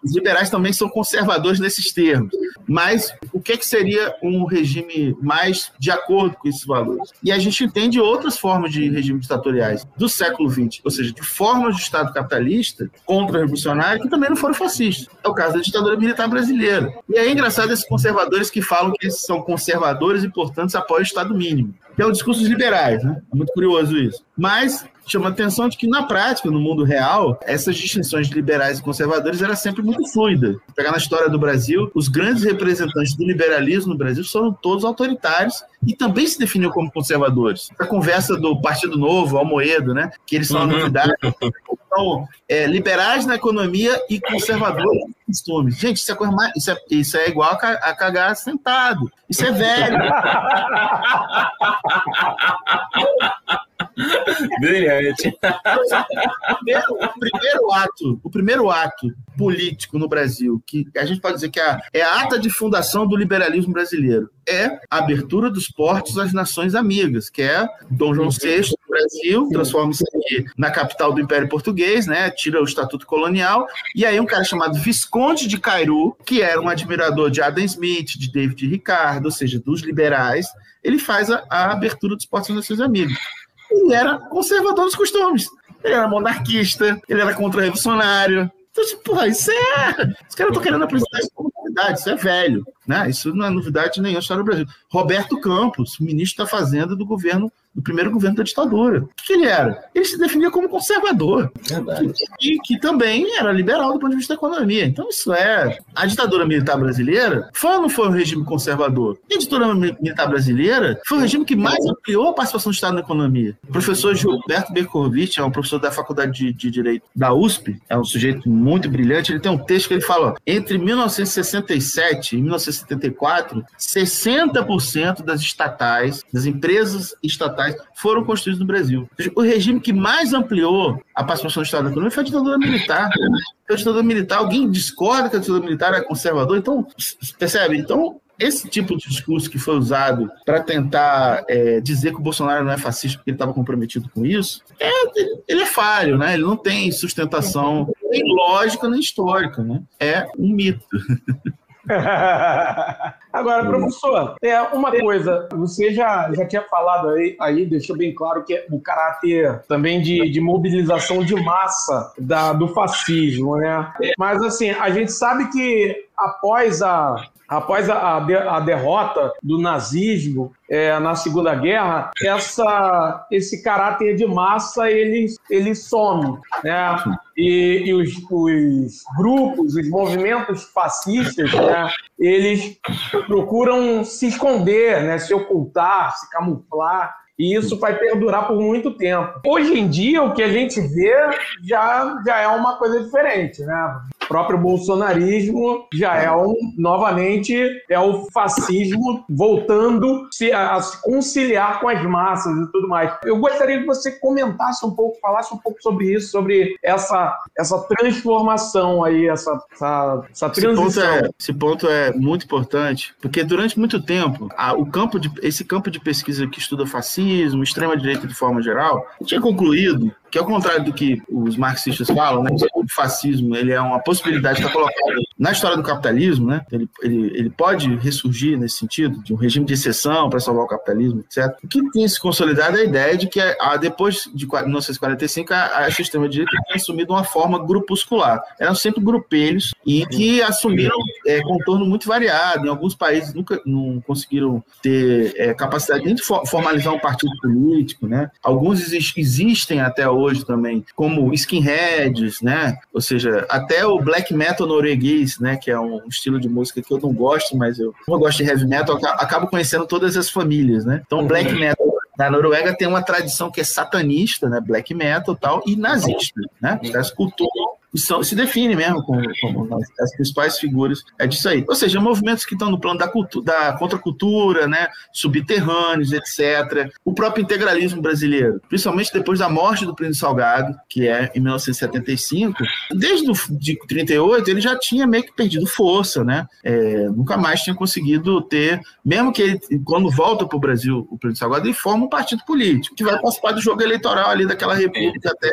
os liberais também são conservadores nesses termos. Mas o que, é que seria um regime mais de acordo com esses valores? E a gente entende outras formas de regimes ditatoriais do século XX, ou seja, de formas de Estado capitalista contra-revolucionário que também não foram fascistas. É o caso da ditadura militar brasileira. E é engraçado esses conservadores que falam que são conservadores e, portanto, apoiam o Estado mínimo que é o discurso dos liberais, né? É muito curioso isso. Mas chama a atenção de que, na prática, no mundo real, essas distinções de liberais e conservadores era sempre muito fluida. Pegar na história do Brasil, os grandes representantes do liberalismo no Brasil foram todos autoritários e também se definiam como conservadores. A conversa do Partido Novo, Almoedo, né? Que eles são a novidade. Então, é, liberais na economia e conservadores nos costumes. Gente, isso é, coisa mais, isso é, isso é igual a, a cagar sentado. Isso é velho. Brilhante. O primeiro, ato, o primeiro ato político no Brasil, que a gente pode dizer que é a, é a ata de fundação do liberalismo brasileiro, é a abertura dos portos às nações amigas, que é Dom João VI do Brasil, transforma-se na capital do Império Português, né? Tira o estatuto colonial, e aí um cara chamado Visconde de Cairu, que era um admirador de Adam Smith, de David Ricardo, ou seja, dos liberais, ele faz a, a abertura dos portos às nações amigas ele era conservador dos costumes. Ele era monarquista, ele era contra-revolucionário. Então, tipo, porra, isso é. Os caras estão querendo apresentar isso como novidade, isso é velho. Né? Isso não é novidade nenhuma história do Brasil. Roberto Campos, ministro da Fazenda do governo do primeiro governo da ditadura. O que, ele era? Ele se definia como conservador. E que também era liberal do ponto de vista da economia. Então, isso é. A ditadura militar brasileira foi ou não foi um regime conservador? E a ditadura militar brasileira foi o regime que mais ampliou a participação do Estado na economia. O professor Gilberto Berkovitch é um professor da Faculdade de, de Direito da USP, é um sujeito muito brilhante. Ele tem um texto que ele fala: ó, entre 1967 e 1974, 60% das estatais, das empresas estatais, foram construídos no Brasil. O regime que mais ampliou a participação do Estado na economia foi a ditadura militar. A ditadura militar, alguém discorda que a ditadura militar é conservador? Então, percebe? Então, esse tipo de discurso que foi usado para tentar é, dizer que o Bolsonaro não é fascista porque ele estava comprometido com isso, é, ele é falho, né? Ele não tem sustentação nem lógica nem histórica, né? É um mito. Agora, professor, é uma coisa, você já, já tinha falado aí, aí, deixou bem claro que é o caráter também de, de mobilização de massa da, do fascismo, né? Mas assim, a gente sabe que após a, após a, a, derrota do nazismo é, na Segunda Guerra, essa, esse caráter de massa ele, ele some. Né? E, e os, os, grupos, os movimentos fascistas, né, eles procuram se esconder, né, se ocultar, se camuflar. E isso vai perdurar por muito tempo. Hoje em dia, o que a gente vê já, já é uma coisa diferente, né? Próprio bolsonarismo já é um, novamente, é o fascismo voltando -se a, se conciliar com as massas e tudo mais. Eu gostaria que você comentasse um pouco, falasse um pouco sobre isso, sobre essa, essa transformação aí, essa, essa, essa transição. Esse ponto, é, esse ponto é muito importante, porque durante muito tempo, a, o campo de, esse campo de pesquisa que estuda fascismo, extrema-direita de forma geral, tinha concluído que ao contrário do que os marxistas falam, né, o fascismo ele é uma possibilidade que está colocada na história do capitalismo, né, ele, ele, ele pode ressurgir nesse sentido, de um regime de exceção para salvar o capitalismo, etc. O que tem se consolidado é a ideia de que a, depois de 1945 a, a extrema-direita tem assumido uma forma grupuscular. Eram sempre grupelhos e que assumiram é, contorno muito variado. Em alguns países nunca não conseguiram ter é, capacidade nem de formalizar um partido político, né? Alguns existem até hoje também, como skinheads, né? Ou seja, até o black metal norueguês, né? Que é um estilo de música que eu não gosto, mas eu, como eu gosto de heavy metal, acabo conhecendo todas as famílias, né? Então, black metal na Noruega tem uma tradição que é satanista, né? Black metal e tal, e nazista, né? Os caras cultuam são, se define mesmo como, como as principais figuras é disso aí. Ou seja, movimentos que estão no plano da, cultu da contracultura, né, subterrâneos, etc. O próprio integralismo brasileiro, principalmente depois da morte do Príncipe Salgado, que é em 1975, desde o, de 38 ele já tinha meio que perdido força, né? É, nunca mais tinha conseguido ter, mesmo que ele, quando volta para o Brasil, o Príncipe Salgado, ele forma um partido político que vai participar do jogo eleitoral ali daquela república até,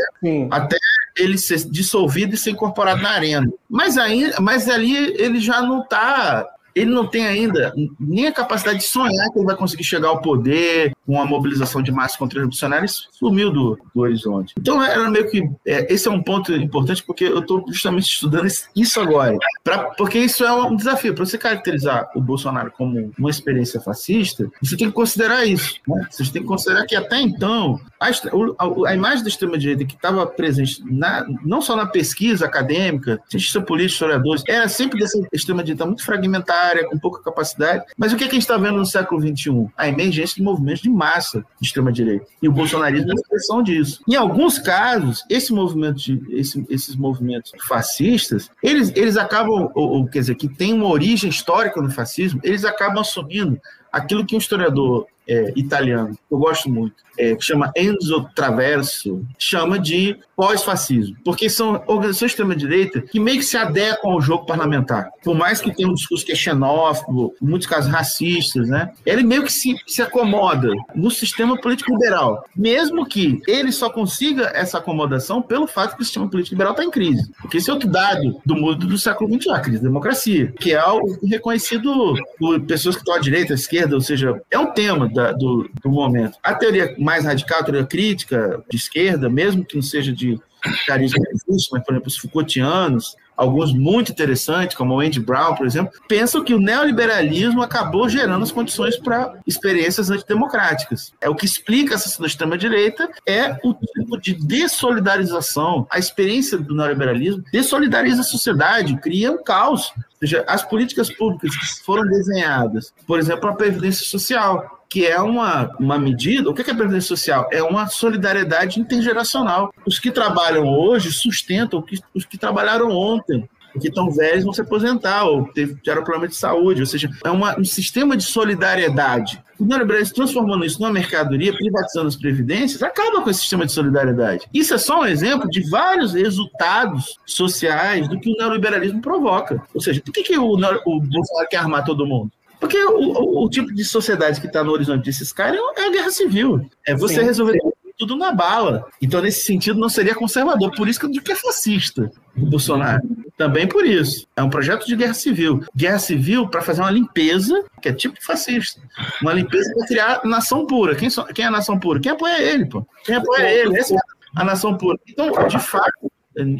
até ele ser dissolvido e ser incorporado na arena. Mas, aí, mas ali ele já não está ele não tem ainda nem a capacidade de sonhar que ele vai conseguir chegar ao poder com a mobilização de massa contra os revolucionários, sumiu do, do horizonte. Então, era meio que. É, esse é um ponto importante, porque eu estou justamente estudando isso agora. Pra, porque isso é um desafio. Para você caracterizar o Bolsonaro como uma experiência fascista, você tem que considerar isso. Né? Você tem que considerar que até então, a, a, a imagem da extrema-direita que estava presente na, não só na pesquisa acadêmica, cientista político, historiadores, era sempre dessa extrema-direita muito fragmentada área, com pouca capacidade. Mas o que, é que a gente está vendo no século XXI? A emergência de movimentos de massa de extrema-direita. E o bolsonarismo é a expressão disso. Em alguns casos, esse movimento de, esse, esses movimentos fascistas, eles, eles acabam, ou, ou, quer dizer, que tem uma origem histórica no fascismo, eles acabam assumindo aquilo que um historiador é, italiano, eu gosto muito, é, chama Enzo Traverso, chama de pós-fascismo, porque são organizações de extrema-direita que meio que se adequam ao jogo parlamentar. Por mais que tenha um discurso que é xenófobo, em muitos casos racistas, né? ele meio que se, se acomoda no sistema político liberal, mesmo que ele só consiga essa acomodação pelo fato que o sistema político liberal está em crise. Porque esse é outro dado do mundo do século XXI, a crise da democracia, que é algo reconhecido por pessoas que estão à direita, à esquerda, ou seja, é um tema da, do, do momento. A teoria mais radical, a teoria crítica de esquerda, mesmo que não seja de carisma mas, por exemplo, os Foucaultianos, alguns muito interessantes, como o Andy Brown, por exemplo, pensam que o neoliberalismo acabou gerando as condições para experiências antidemocráticas. É o que explica essa da extrema-direita é o tipo de dessolidarização. A experiência do neoliberalismo dessolidariza a sociedade, cria um caos. Ou seja, as políticas públicas que foram desenhadas, por exemplo, a previdência social, que é uma, uma medida. O que é a Previdência Social? É uma solidariedade intergeracional. Os que trabalham hoje sustentam os que trabalharam ontem que estão velhos vão se aposentar ou tiveram problema de saúde, ou seja, é uma, um sistema de solidariedade. O neoliberalismo transformando isso numa mercadoria, privatizando as previdências, acaba com esse sistema de solidariedade. Isso é só um exemplo de vários resultados sociais do que o neoliberalismo provoca. Ou seja, por que, que o, o Bolsonaro quer armar todo mundo? Porque o, o, o tipo de sociedade que está no horizonte desses caras é a guerra civil. É você Sim. resolver tudo na bala. Então, nesse sentido, não seria conservador. Por isso que eu digo que é fascista o Bolsonaro. Também por isso. É um projeto de guerra civil. Guerra civil para fazer uma limpeza, que é tipo fascista. Uma limpeza para criar nação pura. Quem, so, quem é a nação pura? Quem apoia ele, pô? Quem apoia ele? Essa é a nação pura. Então, de fato,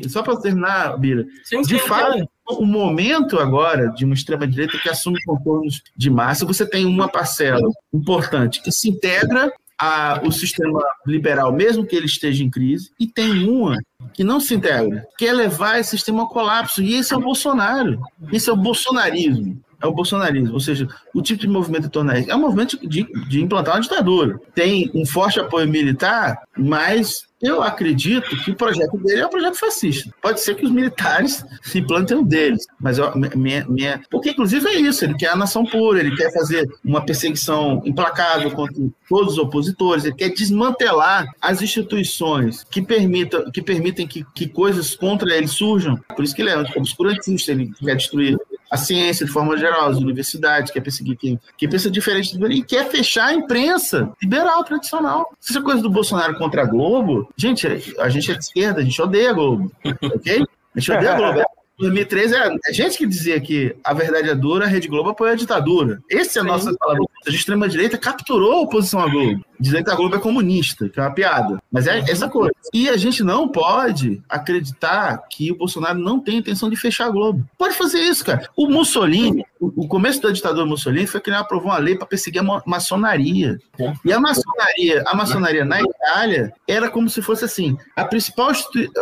só para terminar, Bira, de fato, o momento agora de uma extrema-direita que assume contornos de massa, você tem uma parcela importante que se integra ao sistema liberal, mesmo que ele esteja em crise, e tem uma que não se integra, que é levar esse sistema ao colapso. E esse é o Bolsonaro. Esse é o bolsonarismo. é o bolsonarismo, ou seja, o tipo de movimento tornar é um movimento de, de implantar uma ditadura. Tem um forte apoio militar, mas eu acredito que o projeto dele é um projeto fascista. Pode ser que os militares se plantem um deles, mas eu, minha, minha... porque inclusive é isso, ele quer a nação pura, ele quer fazer uma perseguição implacável contra todos os opositores, ele quer desmantelar as instituições que permitam que, permitem que, que coisas contra ele surjam. Por isso que ele é obscurantista, ele quer destruir a ciência de forma geral, as universidades, quer perseguir quem, quem pensa diferente do e quer fechar a imprensa liberal tradicional. Essa coisa do Bolsonaro contra a Globo, gente, a gente é de esquerda, a gente odeia a Globo, ok? A gente odeia a Globo. 2013 é, é gente que dizia que a verdade é dura, a Rede Globo apoia a ditadura. Esse é a nossa palavra. A extrema-direita capturou a oposição à Globo, dizendo que a Globo é comunista, que é uma piada. Mas é essa coisa. E a gente não pode acreditar que o Bolsonaro não tem intenção de fechar a Globo. Pode fazer isso, cara. O Mussolini, o começo da ditadura Mussolini foi que ele aprovou uma lei para perseguir a maçonaria. E a maçonaria, a maçonaria na Itália era como se fosse assim, a principal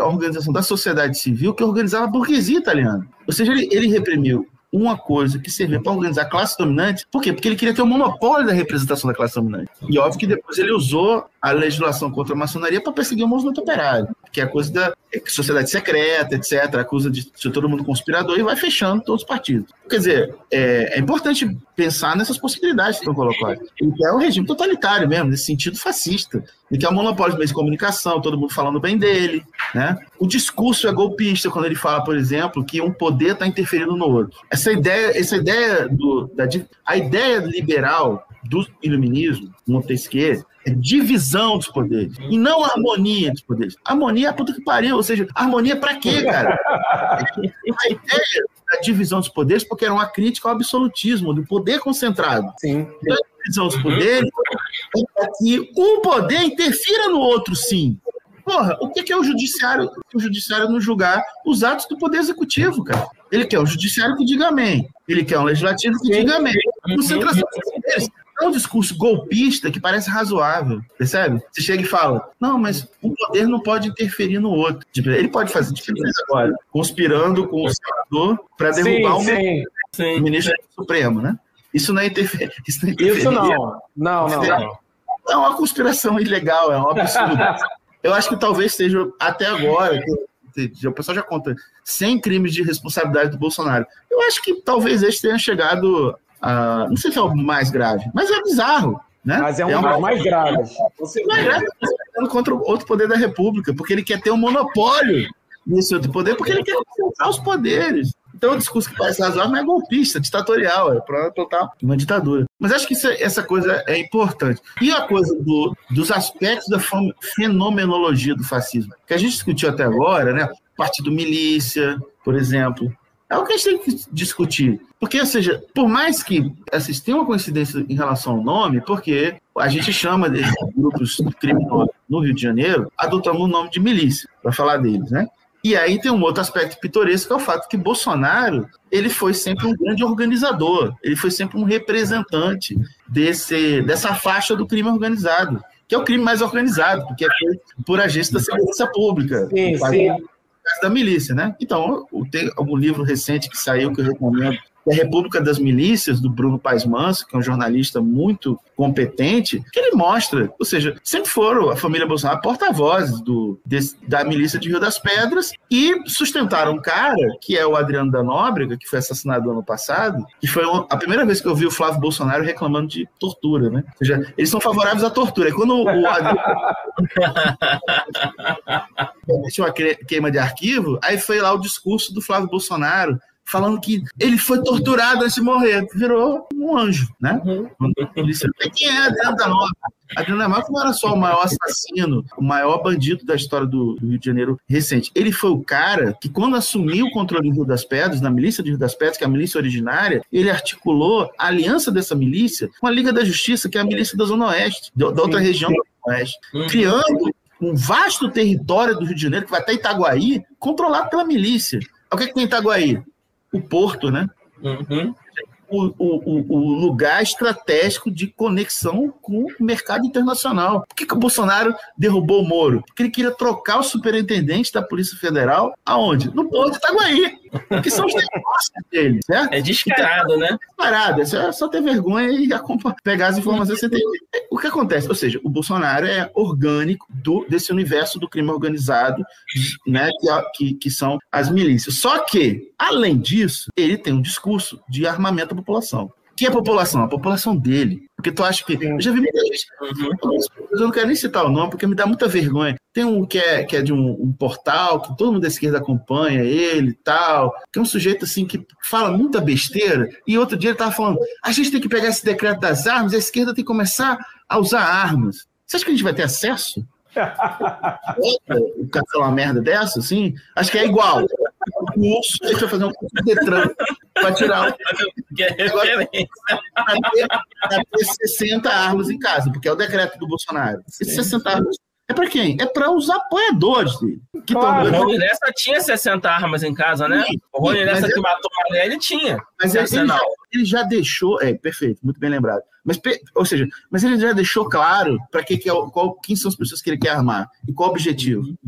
organização da sociedade civil que organizava a burguesia italiana. Ou seja, ele, ele reprimiu uma coisa que servia para organizar a classe dominante. Por quê? Porque ele queria ter o monopólio da representação da classe dominante. E óbvio que depois ele usou a legislação contra a maçonaria para perseguir o movimento operário, que é a coisa da sociedade secreta, etc., acusa de ser todo mundo conspirador e vai fechando todos os partidos. Quer dizer, é, é importante pensar nessas possibilidades que estão colocadas. Ele é um regime totalitário mesmo, nesse sentido fascista. Ele quer o monopólio de meios de comunicação, todo mundo falando bem dele. Né? O discurso é golpista quando ele fala, por exemplo, que um poder está interferindo no outro. Essa ideia, essa ideia do, da, a ideia liberal do iluminismo, Montesquieu, é divisão dos poderes. E não harmonia dos poderes. Harmonia é a puta que pariu. Ou seja, harmonia para quê, cara? a ideia da divisão dos poderes, porque era uma crítica ao absolutismo, do poder concentrado. Sim. Então, a divisão dos poderes é que um poder interfira no outro, sim. Porra, o que é o judiciário? O judiciário não julgar os atos do poder executivo, cara. Ele quer um judiciário que diga amém. Ele quer um legislativo que diga amém. Concentração dos poderes é um discurso golpista que parece razoável, percebe? Você chega e fala, não, mas o poder não pode interferir no outro. Tipo, ele pode fazer diferença agora, conspirando com o senador para derrubar sim, sim, sim. o ministro Supremo, né? Isso não é interferência. Isso, não, é isso não. Não, não, não. É uma conspiração ilegal, é um absurdo. Eu acho que talvez seja até agora, o pessoal já conta 100 crimes de responsabilidade do Bolsonaro. Eu acho que talvez este tenha chegado Uh, não sei se é o mais grave, mas é bizarro. Né? Mas é um é mais graves. Você mais grave contra outro poder da República, porque ele quer ter um monopólio nesse outro poder, porque ele quer concentrar os poderes. Então, um discurso que parece razoável, é golpista, ditatorial, é para total uma ditadura. Mas acho que isso, é, essa coisa é importante. E a coisa do, dos aspectos da fenomenologia do fascismo, que a gente discutiu até agora, né? Partido milícia, por exemplo, é o que a gente tem que discutir. Porque, ou seja, por mais que assim, tenha uma coincidência em relação ao nome, porque a gente chama desses grupos criminosos no Rio de Janeiro, adotamos o nome de milícia, para falar deles, né? E aí tem um outro aspecto pitoresco, que é o fato que Bolsonaro ele foi sempre um grande organizador, ele foi sempre um representante desse, dessa faixa do crime organizado, que é o crime mais organizado, porque é feito por agência da segurança pública. Sim, sim da milícia, né? Então, tem algum livro recente que saiu que eu recomendo, é a República das Milícias, do Bruno Paes Manso, que é um jornalista muito competente, que ele mostra, ou seja, sempre foram a família Bolsonaro porta-vozes da milícia de Rio das Pedras e sustentaram um cara, que é o Adriano da Nóbrega, que foi assassinado ano passado, que foi a primeira vez que eu vi o Flávio Bolsonaro reclamando de tortura, né? Ou seja, eles são favoráveis à tortura. E quando o Adriano... tinha uma queima de arquivo, aí foi lá o discurso do Flávio Bolsonaro falando que ele foi torturado antes de morrer. Virou um anjo, né? Uhum. Quem é Adriano da Nova? Adriano da Nova não era só o maior assassino, o maior bandido da história do, Rio de Janeiro recente. Ele foi o cara que, quando assumiu o controle do Rio das Pedras, na milícia de Rio das Pedras, que é a milícia originária, ele articulou a aliança dessa milícia com a Liga da Justiça, que é a milícia da Zona Oeste, da outra região da Zona Oeste, uhum. criando um vasto território do Rio de Janeiro, que vai até Itaguaí, controlado pela milícia. O que, é que tem em Itaguaí? O porto, né? Uhum. O, o, o, lugar estratégico de conexão com o mercado internacional. Por que, que o Bolsonaro derrubou o Moro? Porque ele queria trocar o superintendente da Polícia Federal aonde? No Porto de Itaguaí, que são os negócios dele, certo? É descarado, né? É descarado, é só, só ter vergonha e pegar as informações. Você tem... O que acontece? Ou seja, o Bolsonaro é orgânico do, desse universo do crime organizado, né, que, que, que são as milícias. Só que, além disso, ele tem um discurso de armamento população. Quem é a população? A população dele. Porque tu acha que. Eu já vi muita gente. Uhum. Eu não quero nem citar o nome, porque me dá muita vergonha. Tem um que é, que é de um, um portal, que todo mundo da esquerda acompanha ele e tal. Que é um sujeito assim que fala muita besteira. E outro dia ele estava falando: a gente tem que pegar esse decreto das armas, a esquerda tem que começar a usar armas. Você acha que a gente vai ter acesso? o cara uma merda dessa, assim? Acho que é igual curso, a gente vai fazer um curso de Detran para tirar o. Agora, para ter 60 armas em casa, porque é o decreto do Bolsonaro. Esses 60 armas é para quem? É para os apoiadores dele. Que claro, tão... O Rony Lessa tinha 60 armas em casa, né? Sim, o Rony Lessa que matou a ele tinha. Mas ele, ele, já, ele, já, deixou. É, perfeito, muito bem lembrado. Mas, ou seja, mas ele já deixou claro para que, que é, qual, quem são as pessoas que ele quer armar e qual o objetivo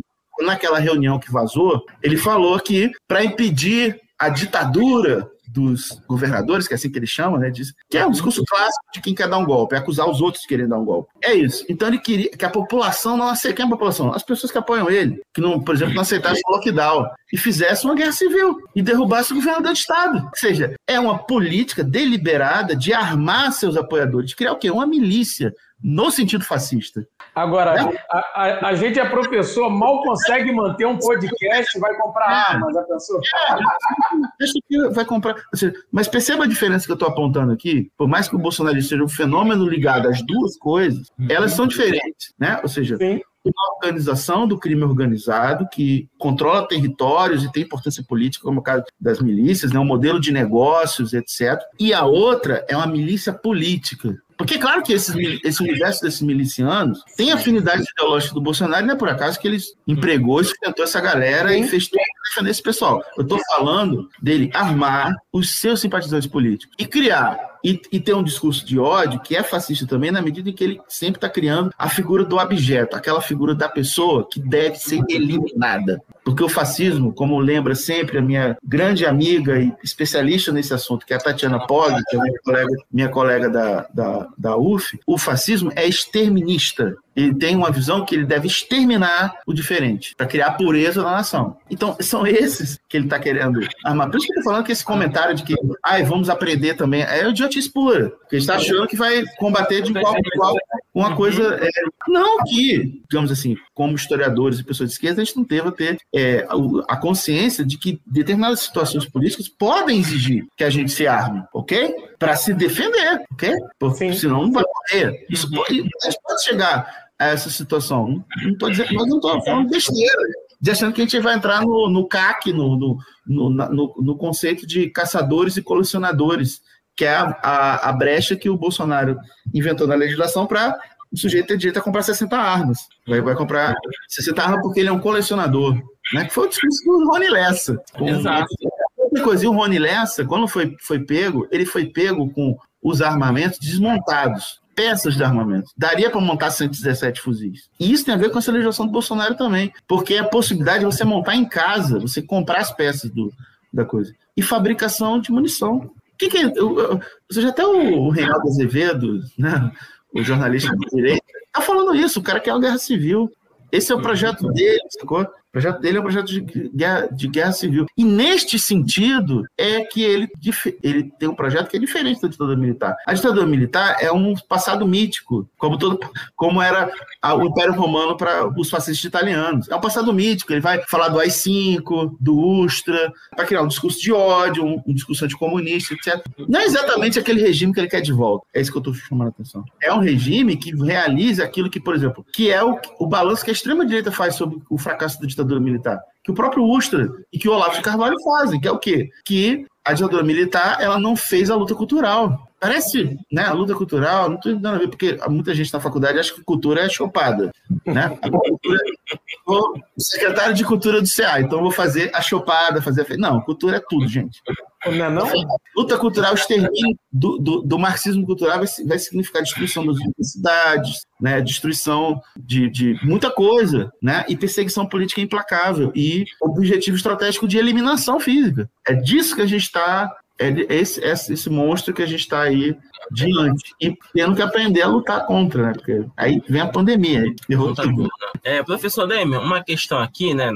naquela reunião que vazou, ele falou que para impedir a ditadura dos governadores, que é assim que ele chama, né? Diz, que é um discurso clássico de quem quer dar um golpe, é acusar os outros de querem dar um golpe. É isso. Então ele queria que a população não aceitasse. Quem é a população? As pessoas que apoiam ele, que, não, por exemplo, não aceitassem o lockdown e fizessem uma guerra civil e derrubassem o governador de Estado. Ou seja, é uma política deliberada de armar seus apoiadores, de criar o quê? Uma milícia no sentido fascista. Agora, né? a, a, a, gente é professor, mal consegue manter um podcast, vai comprar é, armas, a pessoa. É, vai comprar. Mas perceba a diferença que eu estou apontando aqui, por mais que o Bolsonaro seja um fenômeno ligado às duas coisas, elas são diferentes, né? Ou seja, Sim uma organização do crime organizado que controla territórios e tem importância política, como é o caso das milícias, né, um modelo de negócios, etc. E a outra é uma milícia política, porque, claro que esses, esse universo desses milicianos tem afinidade ideológica do Bolsonaro, não é por acaso que ele empregou e sustentou essa galera e fez tudo para defender esse pessoal. Eu estou falando dele armar os seus simpatizantes políticos e criar e, e ter um discurso de ódio que é fascista também, na medida em que ele sempre está criando a figura do objeto, aquela figura da pessoa que deve ser eliminada. Porque o fascismo, como lembra sempre a minha grande amiga e especialista nesse assunto, que é a Tatiana Pog, que é minha colega, minha colega da, da, da UF, o fascismo é exterminista. Ele tem uma visão que ele deve exterminar o diferente, para criar pureza na nação. Então, são esses que ele está querendo armar. Por isso que eu estou falando que esse comentário de que ai, vamos aprender também é idiotice pura. Porque ele está achando que vai combater de para igual uma coisa. É, não que, digamos assim, como historiadores e pessoas de esquerda, a gente não deva ter é, a consciência de que determinadas situações políticas podem exigir que a gente se arme, ok? Para se defender, ok? Porque senão não vai morrer. Isso pode, pode chegar a essa situação. Não tô dizendo, mas não estou falando besteira. Dizendo que a gente vai entrar no, no CAC, no, no, no, no conceito de caçadores e colecionadores, que é a, a, a brecha que o Bolsonaro inventou na legislação para o sujeito ter direito a comprar 60 armas. Vai, vai comprar 60 armas porque ele é um colecionador. Né? Que foi o discurso do Rony Lessa. Com, Exato. Outra coisa, e o Rony Lessa, quando foi, foi pego, ele foi pego com os armamentos desmontados peças de armamento. Daria para montar 117 fuzis. E isso tem a ver com essa legislação do Bolsonaro também, porque é a possibilidade de você montar em casa, você comprar as peças do, da coisa. E fabricação de munição. O que, que é? Eu, eu, seja, até o Reinaldo Azevedo, né, o jornalista de direita, tá falando isso. O cara quer uma guerra civil. Esse é o projeto dele, sacou? Projeto dele é um projeto de guerra, de guerra civil. E neste sentido é que ele, ele tem um projeto que é diferente da ditadura militar. A ditadura militar é um passado mítico, como, todo, como era a, o Império Romano para os fascistas italianos. É um passado mítico. Ele vai falar do AI-5, do Ustra, para criar um discurso de ódio, um, um discurso anticomunista, etc. Não é exatamente aquele regime que ele quer de volta. É isso que eu estou chamando a atenção. É um regime que realiza aquilo que, por exemplo, que é o, o balanço que a extrema-direita faz sobre o fracasso da ditadura ditadura militar, que o próprio Ustra e que o Olavo de Carvalho fazem, que é o quê? Que a ditadura militar ela não fez a luta cultural. Parece, né, a luta cultural, não tem nada a ver, porque muita gente na faculdade acha que cultura é chopada, né? A cultura, secretário de cultura do CA, então vou fazer a chopada, fazer a... Não, cultura é tudo, gente. Não é não? Luta cultural, extermínio do, do, do, marxismo cultural vai, vai significar destruição das universidades, né, destruição de, de muita coisa, né, e perseguição política implacável e objetivo estratégico de eliminação física. É disso que a gente está é esse, esse, esse monstro que a gente está aí diante e tendo que aprender a lutar contra, né? Porque aí vem a pandemia. Aí é, professor Demian, uma questão aqui, né,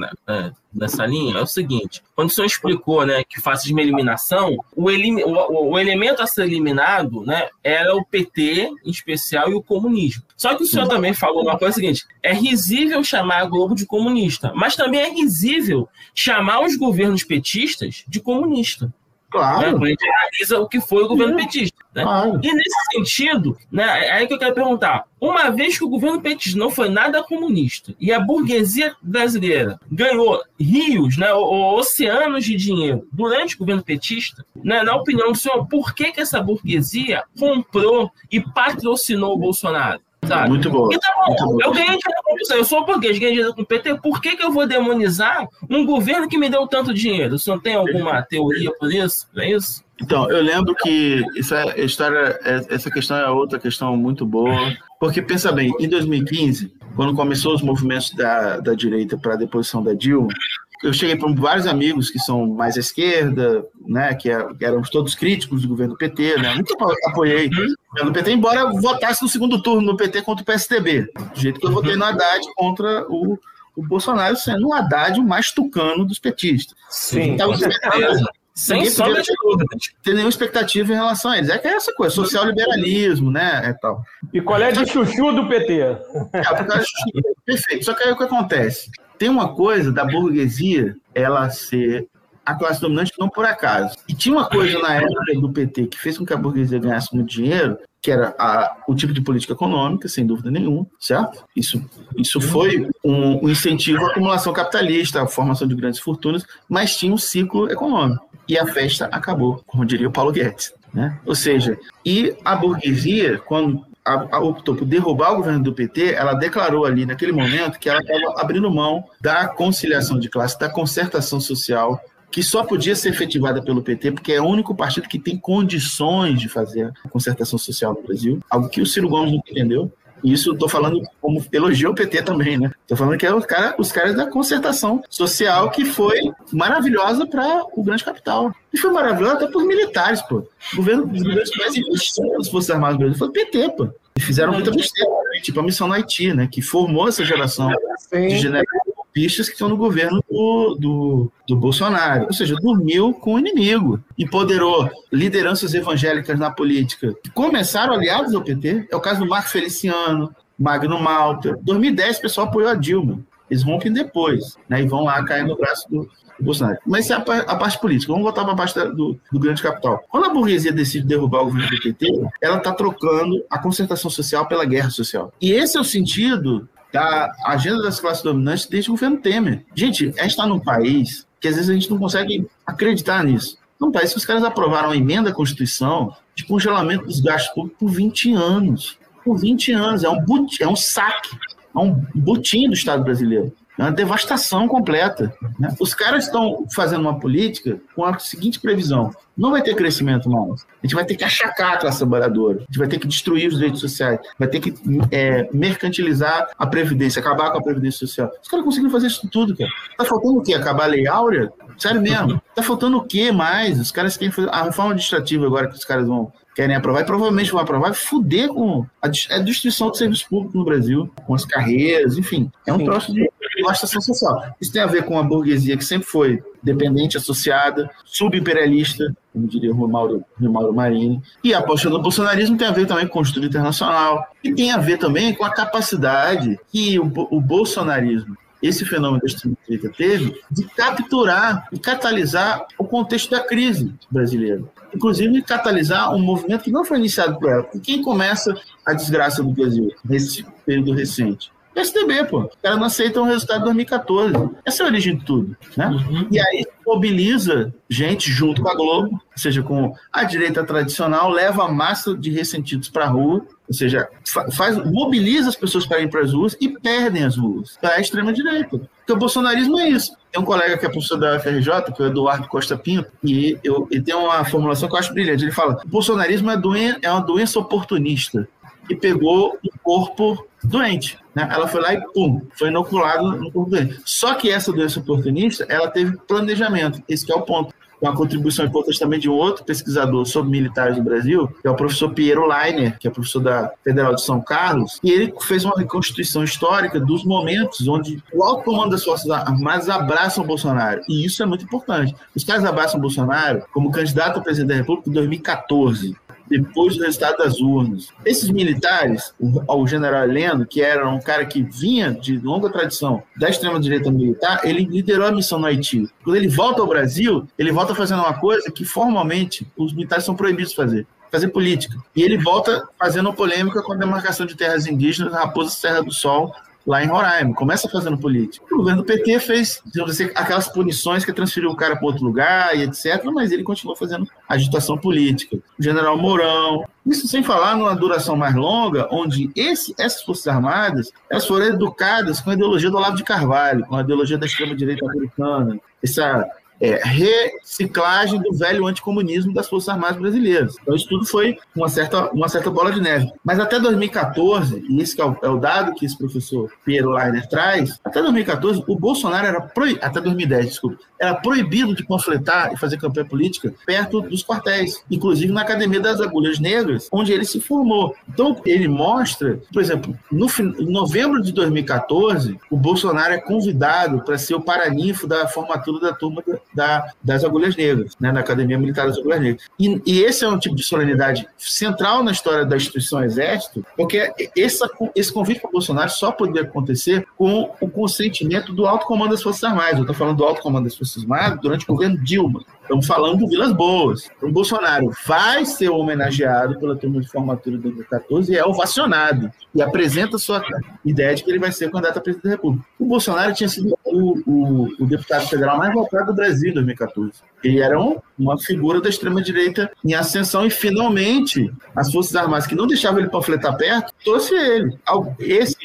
nessa linha é o seguinte: quando o senhor explicou, né, que faz uma eliminação, o, elim, o, o, elemento a ser eliminado, né, era o PT em especial e o comunismo. Só que o senhor também falou uma coisa seguinte: é risível chamar a Globo de comunista, mas também é risível chamar os governos petistas de comunista. Claro. Né? Quando a gente analisa o que foi o governo petista. Né? Claro. E nesse sentido, né, é aí que eu quero perguntar: uma vez que o governo petista não foi nada comunista e a burguesia brasileira ganhou rios, né, oceanos de dinheiro durante o governo petista, né, na opinião do senhor, por que, que essa burguesia comprou e patrocinou o Bolsonaro? Sabe? Muito bom. Então, muito eu ganhei dinheiro com eu sou burguês, ganhei dinheiro com o PT, por que, que eu vou demonizar um governo que me deu tanto dinheiro? O senhor tem alguma teoria por isso? É isso? Então, eu lembro que isso é história, é, essa questão é outra questão muito boa, porque pensa bem, em 2015, quando começou os movimentos da, da direita para a deposição da Dilma, eu cheguei para vários amigos que são mais à esquerda, né, que, é, que éramos todos críticos do governo PT, né, nunca apoiei o governo PT, embora votasse no segundo turno no PT contra o PSDB, do jeito que eu votei no Haddad contra o, o Bolsonaro, sendo o Haddad o mais tucano dos petistas. Sim, então, sem sombra de dúvida. Tem nenhuma expectativa em relação a eles. É que é essa coisa, social-liberalismo, né? É tal. E qual é de chuchu do PT? É, perfeito. Só que aí o que acontece? Tem uma coisa da burguesia, ela ser a classe dominante não por acaso. E tinha uma coisa na época do PT que fez com que a burguesia ganhasse muito dinheiro, que era a, o tipo de política econômica, sem dúvida nenhuma, certo? Isso, isso foi um, um incentivo à acumulação capitalista, à formação de grandes fortunas, mas tinha um ciclo econômico e a festa acabou, como diria o Paulo Guedes. Né? Ou seja, e a burguesia, quando optou por derrubar o governo do PT, ela declarou ali naquele momento que ela estava abrindo mão da conciliação de classe, da concertação social, que só podia ser efetivada pelo PT, porque é o único partido que tem condições de fazer a concertação social no Brasil, algo que o Ciro Gomes não entendeu. Isso estou falando como elogio ao PT também, né? Estou falando que é os, cara, os caras da concertação social que foi maravilhosa para o grande capital. E foi maravilhosa até para os militares, pô. O governo, os governos mais investidos das Forças Armadas do Brasil foi o PT, pô. E fizeram muita besteira, tipo a missão no Haiti, né? Que formou essa geração Sim. de generais pistas que estão no governo do, do, do, Bolsonaro. Ou seja, dormiu com o inimigo. Empoderou lideranças evangélicas na política que começaram aliados ao PT. É o caso do Marco Feliciano, Magno Malta. 2010 o pessoal apoiou a Dilma. Eles rompem depois, né? E vão lá cair no braço do, Bolsonaro. Mas é a, a, parte política. Vamos voltar para a parte do, do, grande capital. Quando a burguesia decide derrubar o governo do PT, ela está trocando a concertação social pela guerra social. E esse é o sentido da agenda das classes dominantes desde o governo Temer. Gente, a gente está num país que às vezes a gente não consegue acreditar nisso. Num país que os caras aprovaram a emenda à Constituição de congelamento dos gastos públicos por 20 anos. Por 20 anos. É um, but, é um saque, é um butim do Estado brasileiro. É uma devastação completa. Né? Os caras estão fazendo uma política com a seguinte previsão: não vai ter crescimento mais. A gente vai ter que achacar a classe trabalhadora, a gente vai ter que destruir os direitos sociais, vai ter que é, mercantilizar a Previdência, acabar com a Previdência Social. Os caras conseguiram fazer isso tudo, cara. Tá faltando o quê? Acabar a Lei Áurea? Sério mesmo. Tá faltando o quê mais? Os caras querem fazer a reforma administrativa agora que os caras vão querem aprovar, e provavelmente vão aprovar, fuder com a, a destruição do serviço público no Brasil, com as carreiras, enfim. É um Sim. troço de devastação social. Isso tem a ver com a burguesia que sempre foi dependente, associada, subimperialista, como diria o Mauro, o Mauro Marini. E a aposta do bolsonarismo tem a ver também com o estudo internacional. E tem a ver também com a capacidade que o, o bolsonarismo esse fenômeno da extrema-direita teve de capturar e catalisar o contexto da crise brasileira. Inclusive, catalisar um movimento que não foi iniciado por ela. quem começa a desgraça do Brasil nesse período recente? PSDB, pô. O cara não aceita o resultado de 2014. Essa é a origem de tudo, né? Uhum. E aí mobiliza gente junto com a Globo, ou seja, com a direita tradicional, leva a massa de ressentidos para a rua, ou seja, faz, mobiliza as pessoas para ir para as ruas e perdem as ruas para a extrema-direita. Porque o bolsonarismo é isso. Tem um colega que é professor da UFRJ, que é o Eduardo Costa Pinto, e eu, ele tem uma formulação que eu acho brilhante. Ele fala: o bolsonarismo é, doen é uma doença oportunista que pegou um corpo doente. Né? Ela foi lá e pum, foi inoculado no corpo doente. Só que essa doença oportunista, ela teve planejamento. Esse é o ponto uma contribuição importante também de um outro pesquisador sobre militares no Brasil, que é o professor Piero Leiner, que é professor da Federal de São Carlos, e ele fez uma reconstituição histórica dos momentos onde o alto comando das Forças Armadas abraçam o Bolsonaro. E isso é muito importante. Os caras abraçam o Bolsonaro como candidato a presidente da República em 2014 depois do resultado das urnas. Esses militares, o, general Heleno, que era um cara que vinha de longa tradição da extrema-direita militar, ele liderou a missão no Haiti. Quando ele volta ao Brasil, ele volta fazendo uma coisa que formalmente os militares são proibidos de fazer fazer política. E ele volta fazendo polêmica com a demarcação de terras indígenas Raposa Serra do Sol, lá em Roraima, começa fazendo política. O governo do PT fez assim, aquelas punições que transferiu o cara para outro lugar e etc., mas ele continuou fazendo agitação política. O general Mourão, isso sem falar numa duração mais longa, onde esse, essas Forças Armadas elas foram educadas com a ideologia do Olavo de Carvalho, com a ideologia da extrema-direita americana, essa é, reciclagem do velho anticomunismo das Forças Armadas brasileiras. Então, isso tudo foi uma certa, uma certa bola de neve. Mas até 2014, e esse é o, é o dado que esse professor Piero Leiner traz, até 2014, o Bolsonaro era proibido, até 2010, desculpa, era proibido de panfletar e fazer campanha política perto dos quartéis, inclusive na Academia das Agulhas Negras, onde ele se formou. Então, ele mostra, por exemplo, no em novembro de 2014, o Bolsonaro é convidado para ser o paraninfo da formatura da turma das Agulhas Negras, né, na Academia Militar das Agulhas Negras. E, e, esse é um tipo de solenidade central na história da instituição Exército, porque essa, esse convite para Bolsonaro só poderia acontecer com o consentimento do alto comando das Forças Armadas. Eu estou falando do alto comando das Forças Armadas durante o governo Dilma. Estamos falando do Vilas Boas. O Bolsonaro vai ser homenageado pela turma de formatura de 2014 e é ovacionado. E apresenta sua ideia de que ele vai ser candidato a presidente da República. O Bolsonaro tinha sido o, o, o deputado federal mais votado do Brasil em 2014. Ele era um, uma figura da extrema-direita em ascensão e, finalmente, as Forças Armadas, que não deixavam ele panfletar perto, trouxe ele. Esse,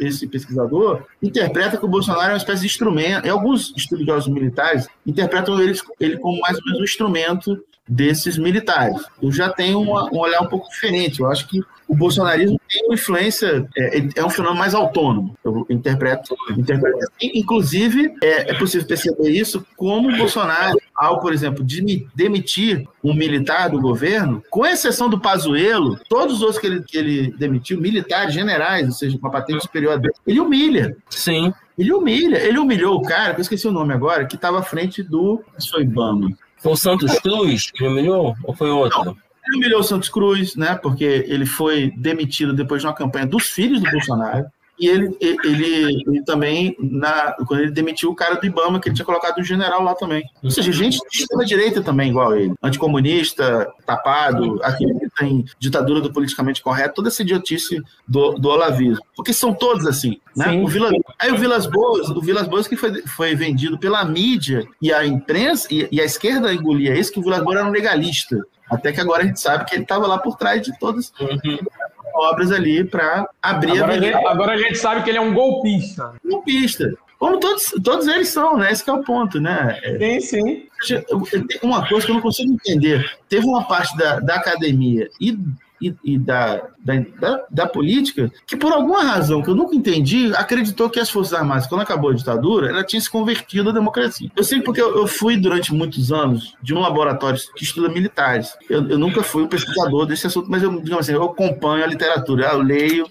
esse pesquisador interpreta que o Bolsonaro é uma espécie de instrumento, e alguns estudiosos militares interpretam ele, ele como mais ou menos um instrumento desses militares. Eu já tenho uma, um olhar um pouco diferente. Eu acho que o bolsonarismo tem uma influência, é, é um fenômeno mais autônomo. Eu interpreto, interpreto assim. Inclusive, é, é, possível perceber isso como o Bolsonaro, ao, por exemplo, de demitir um militar do governo, com exceção do Pazuello, todos os outros que ele, que ele demitiu, militares, generais, ou seja, com a patente superior dele, ele humilha. Sim. Ele humilha. Ele humilhou o cara, que eu esqueci o nome agora, que estava à frente do. Foi Ibama. Foi o Santos Cruz que humilhou? Ou foi outro? Não. Ele humilhou o Santos Cruz, né? Porque ele foi demitido depois de uma campanha dos filhos do Bolsonaro. E ele, ele, ele, também, na, quando ele demitiu o cara do Ibama, que ele tinha colocado um general lá também. Ou seja, gente de extrema-direita também, igual ele. Anticomunista, tapado, acredita em ditadura do politicamente correto, toda essa idiotice do, do olavismo. Porque são todos assim. Né? O Vila, aí o Vilas Boas, o Vilas Boas que foi, foi vendido pela mídia e a imprensa, e, e a esquerda engolia isso, que o Vilas Boas era um legalista. Até que agora a gente sabe que ele estava lá por trás de todas uhum obras ali para abrir agora a, gente, agora a gente sabe que ele é um golpista. Golpista. Como todos, todos eles são, né? Esse é o ponto, né? Sim, sim. Uma coisa que eu não consigo entender. Teve uma parte da, da academia e e, e da, da, da, política, que por alguma razão que eu nunca entendi, acreditou que as Forças Armadas, quando acabou a ditadura, ela tinha se convertido à democracia. Eu sei porque eu, eu fui durante muitos anos de um laboratório que estuda militares. Eu, eu nunca fui um pesquisador desse assunto, mas eu, assim, eu acompanho a literatura, eu leio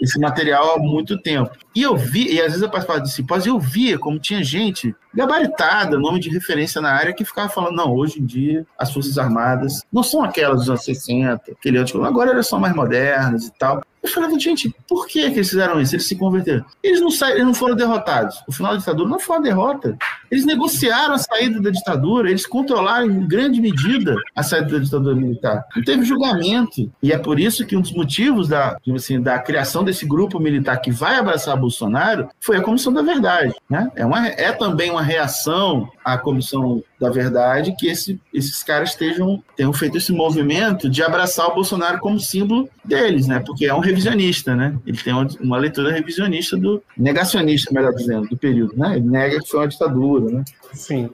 esse material há muito tempo. E eu vi, e às vezes eu participava de simpósios, e eu via como tinha gente gabaritada, nome de referência na área, que ficava falando, não, hoje em dia as Forças Armadas não são aquelas dos anos 60, aquele antigo, agora elas são mais modernas e tal. Eu falava, gente, por que, que eles fizeram isso? Eles se converteram. Eles não, saíram, eles não foram derrotados. O final da ditadura não foi uma derrota. Eles negociaram a saída da ditadura, eles controlaram em grande medida a saída da ditadura militar. Não teve julgamento. E é por isso que um dos motivos da, assim, da criação desse grupo militar que vai abraçar Bolsonaro foi a Comissão da Verdade. Né? É, uma, é também uma reação à Comissão da Verdade que esse, esses caras estejam, tenham feito esse movimento de abraçar o Bolsonaro como símbolo deles, né? porque é um revisionista. Né? Ele tem uma, uma leitura revisionista do negacionista, melhor dizendo, do período. Né? Ele nega que foi uma ditadura. Né? Sim.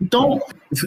Então,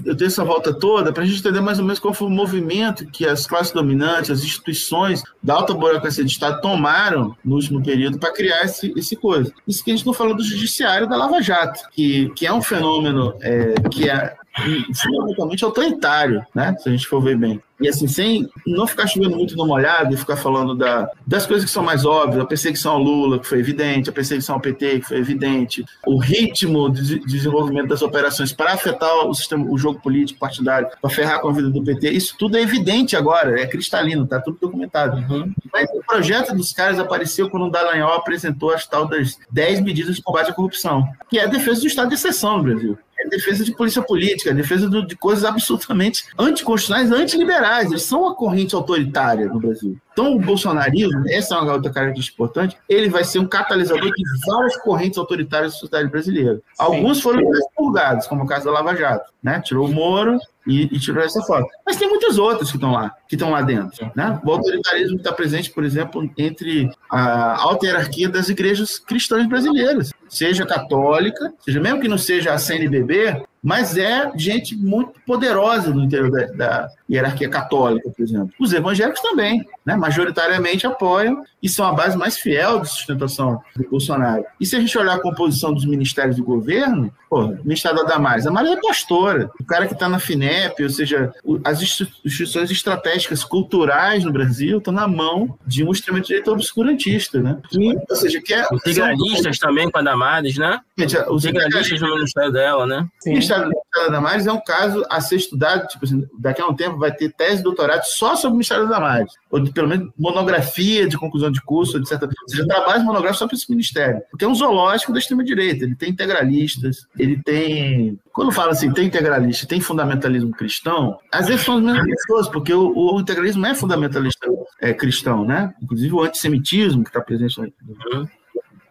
eu dei essa volta toda para a gente entender mais ou menos qual foi o movimento que as classes dominantes, as instituições da alta burocracia de Estado tomaram no último período para criar esse, esse coisa. Isso que a gente não falou do judiciário da Lava Jato, que, que é um fenômeno é, que é fundamentalmente autoritário, né? Se a gente for ver bem. E assim, sem não ficar chovendo muito no molhado e ficar falando da, das coisas que são mais óbvias, a perseguição ao Lula, que foi evidente, a perseguição ao PT, que foi evidente, o ritmo de desenvolvimento das operações para afetar o sistema, o jogo político partidário, para ferrar com a vida do PT, isso tudo é evidente agora, é cristalino, tá tudo documentado. Uhum. Mas o projeto dos caras apareceu quando o Dallagnol apresentou as tal das 10 medidas de combate à corrupção, que é a defesa do estado de exceção no Brasil defesa de polícia política, é defesa de coisas absolutamente anticonstitucionais, antiliberais. Eles são uma corrente autoritária no Brasil. Então, o bolsonarismo, essa é uma outra característica importante, ele vai ser um catalisador de várias correntes autoritárias da sociedade brasileira. Sim. Alguns foram expurgados, como o caso da Lava Jato, né? Tirou o Moro e, e tirou essa foto. Mas tem muitas outras que estão lá, que estão lá dentro, né? O autoritarismo está presente, por exemplo, entre a alta hierarquia das igrejas cristãs brasileiras, seja católica, seja mesmo que não seja a CNBB, mas é gente muito poderosa no interior da, da, hierarquia católica, por exemplo. Os evangélicos também, né, majoritariamente apoiam e são a base mais fiel de sustentação do Bolsonaro. E se a gente olhar a composição dos ministérios do governo, pô, o Ministério da Damares, a Maria é pastora, o cara que está na FINEP, ou seja, as instituições estratégicas culturais no Brasil estão na mão de um extremo-direita obscurantista, né? E, ou seja, que é, os integralistas são... também com a Damares, né? Gente, os integralistas no ministério dela, né? Sim ministério da Damares é um caso a ser estudado, tipo assim, daqui a um tempo vai ter tese de doutorado só sobre o Ministério da Damares, ou pelo menos monografia de conclusão de curso, etc. Ou seja, trabalhos monográficos só para esse ministério, porque é um zoológico da extrema-direita, ele tem integralistas, ele tem... Quando fala assim, tem integralista, tem fundamentalismo cristão, às vezes são as mesmas pessoas, porque o, o integralismo é fundamentalista é, cristão, né? Inclusive o antissemitismo que está presente no...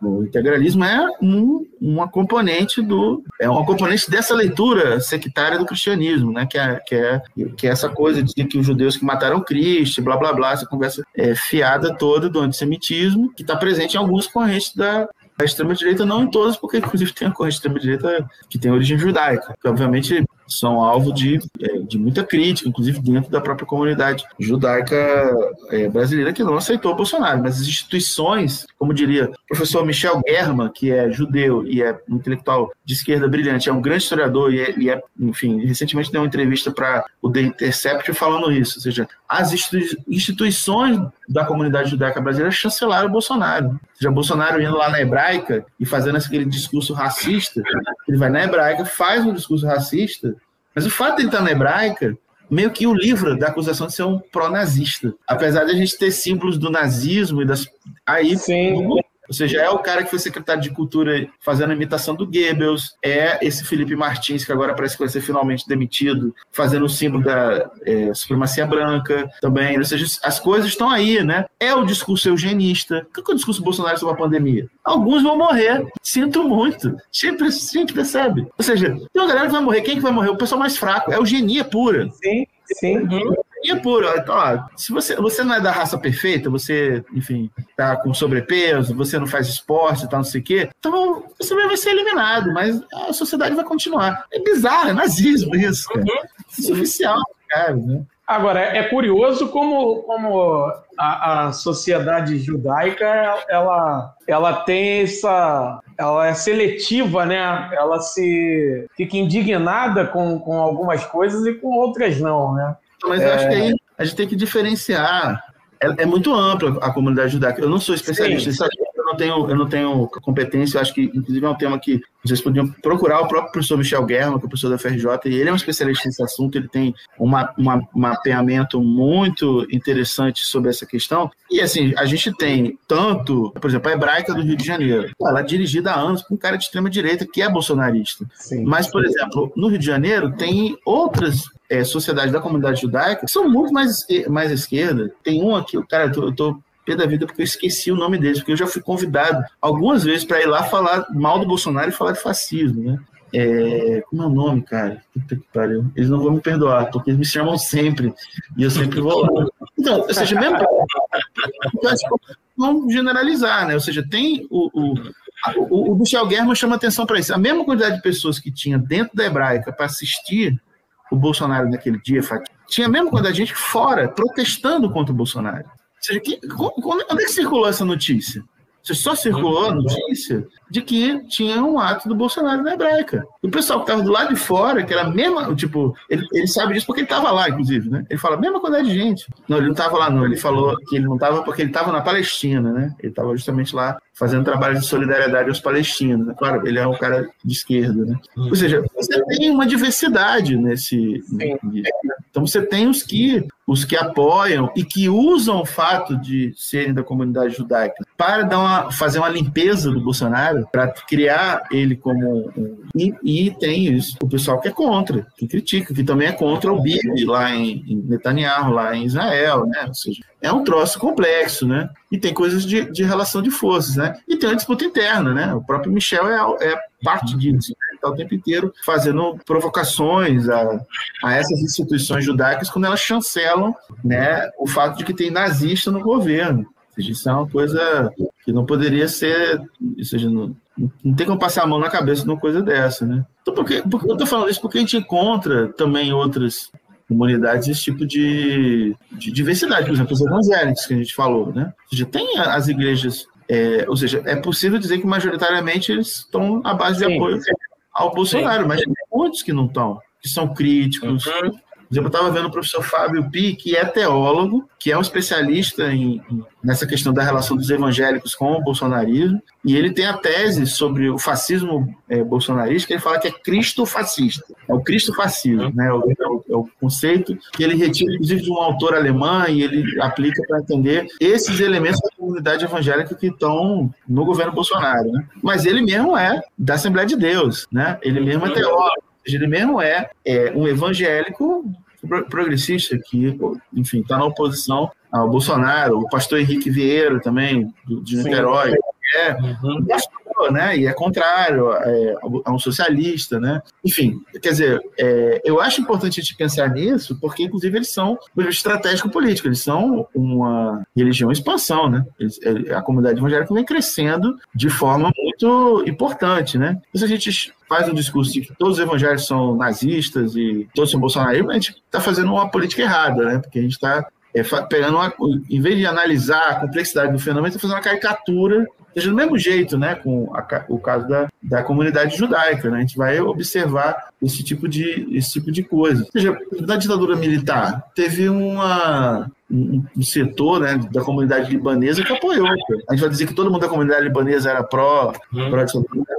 O integralismo é um, uma componente do é uma componente dessa leitura sectária do cristianismo, né? Que é, que é, que é essa coisa de que os judeus que mataram Cristo, blá blá blá, essa conversa é, fiada toda do antissemitismo que está presente em algumas correntes da, a extrema-direita, não em todas, porque inclusive tem a corrente extrema-direita que tem origem judaica, que obviamente são alvo de, é, de muita crítica, inclusive dentro da própria comunidade judaica é, brasileira que não aceitou o Bolsonaro. Mas as instituições, como diria o professor Michel German, que é judeu e é um intelectual de esquerda brilhante, é um grande historiador e é, e é enfim, recentemente deu uma entrevista para o The Intercept falando isso, ou seja, as instituições da comunidade judaica brasileira chancelaram o Bolsonaro. Ou seja, Bolsonaro indo lá na hebraica e fazendo aquele discurso racista, ele vai na hebraica, faz um discurso racista, mas o fato de ele estar na hebraica meio que o livro da acusação de ser um pró-nazista. Apesar de a gente ter símbolos do nazismo e das. Aí, Sim. Ou seja, é o cara que foi secretário de Cultura fazendo a imitação do Goebbels, é esse Felipe Martins, que agora parece que vai ser finalmente demitido, fazendo o símbolo da é, supremacia branca também. Ou seja, as coisas estão aí, né? É o discurso eugenista. O que é o discurso Bolsonaro sobre a pandemia? Alguns vão morrer. Sinto muito. Sempre, sempre percebe. Ou seja, tem uma galera que vai morrer. Quem que vai morrer? O pessoal mais fraco. É eugenia pura. Sim, sim. Uhum. E é puro. Então, ó, se você, você não é da raça perfeita, você, enfim, tá com sobrepeso, você não faz esporte, tá, não sei o quê, então você vai ser eliminado, mas a sociedade vai continuar. É bizarro, é nazismo isso, cara. Isso é oficial, cara, né? Agora, é curioso como, como a, a, sociedade judaica ela, ela tem essa. Ela é seletiva, né? Ela se fica indignada com, com algumas coisas e com outras não, né? Mas é... eu acho que aí a gente tem que diferenciar. É, é, muito ampla a comunidade judaica. Eu não sou especialista, sim. não tenho, eu não tenho competência, eu acho que, inclusive, é um tema que vocês podiam procurar o próprio professor Michel Guerra, que é o professor da FRJ, e ele é um especialista nesse assunto, ele tem uma, uma, um mapeamento muito interessante sobre essa questão. E, assim, a gente tem tanto, por exemplo, a Hebraica do Rio de Janeiro, ela é dirigida há anos por um cara de extrema-direita que é bolsonarista. Sim. Mas, por exemplo, no Rio de Janeiro tem outras é, sociedades da comunidade judaica são muito mais, mais esquerda. Tem um aqui, o cara, eu tô, eu tô pé da vida porque eu esqueci o nome deles, porque eu já fui convidado algumas vezes para ir lá falar mal do Bolsonaro e falar de fascismo, né? É, como é o nome, cara? Puta que pariu. Eles não vão me perdoar, porque eles me chamam sempre. E eu sempre vou lá. Então, ou seja, mesmo. Vamos generalizar, né? Ou seja, tem o. o o, o Michel Guerra chama atenção para isso. A mesma quantidade de pessoas que tinha dentro da hebraica para assistir o Bolsonaro naquele dia, tinha a mesma quantidade de gente fora protestando contra o Bolsonaro seja, que, onde é que circulou essa notícia? Você só circulou a notícia de que tinha um ato do Bolsonaro na hebraica. O pessoal que estava do lado de fora, que era a mesma, tipo, ele, ele sabe disso porque ele estava lá, inclusive, né? Ele fala a mesma quantidade de gente. Não, ele não estava lá, não. Ele falou que ele não estava porque ele estava na Palestina, né? Ele estava justamente lá fazendo trabalho de solidariedade aos palestinos. Né? Claro, ele é um cara de esquerda, né? Ou seja, você tem uma diversidade nesse. Sim. Então você tem os que os que apoiam e que usam o fato de serem da comunidade judaica para dar uma, fazer uma limpeza do Bolsonaro, para criar ele como um. E, e, tem isso, o pessoal que é contra, que critica, que também é contra o Bibi lá em, em Netanyahu, lá em Israel, né? Ou seja, é um troço complexo, né? E tem coisas de, de relação de forças, né? E tem uma disputa interna, né? O próprio Michel é, é parte disso. Né? Está o tempo inteiro fazendo provocações a, a essas instituições judaicas quando elas chancelam né, o fato de que tem nazista no governo. Ou seja, isso é uma coisa que não poderia ser. Ou seja, não, não tem como passar a mão na cabeça de uma coisa dessa, né? Então, por que, eu estou falando isso? Porque a gente encontra também outras comunidades esse tipo de, de diversidade, por exemplo, os evangélicos que a gente falou, né? Ou seja, tem as igrejas, é, ou seja, é possível dizer que majoritariamente eles estão à base de Sim. apoio ao Bolsonaro, Sim. mas tem muitos que não estão, que são críticos, uhum exemplo, eu estava vendo o professor Fábio Pi, que é teólogo, que é um especialista em, nessa questão da relação dos evangélicos com o bolsonarismo, e ele tem a tese sobre o fascismo é, bolsonarista, que ele fala que é Cristo fascista. É o Cristo fascismo, né? É o, é o, é conceito que ele retira, inclusive, de um autor alemão, e ele aplica para entender esses elementos da comunidade evangélica que estão no governo Bolsonaro. Né? Mas ele mesmo é da Assembleia de Deus, né? ele mesmo é teólogo ele mesmo é, é um evangélico progressista que, enfim, está na oposição ao Bolsonaro, o pastor Henrique Vieira também, de Niterói, é uhum. um pastor, né? E é contrário, é, é, um socialista, né? Enfim, quer dizer, é, eu acho importante a gente pensar nisso, porque, inclusive, eles são um estratégico político, eles são uma religião em expansão, né? Eles, é, a comunidade evangélica vem crescendo de forma muito importante, né? Então, se a gente faz um discurso de que todos os evangélicos são nazistas e todos são bolsonaristas, a gente está fazendo uma política errada, né? Porque a gente está é, pegando uma, em vez de analisar a complexidade do fenômeno, está fazendo uma caricatura seja do mesmo jeito, né, com a, o caso da, da comunidade judaica, né, a gente vai observar esse tipo de, esse tipo de coisa. Ou seja, na ditadura militar, teve uma, um, um setor né, da comunidade libanesa que apoiou. A gente vai dizer que todo mundo da comunidade libanesa era pró, hum. pró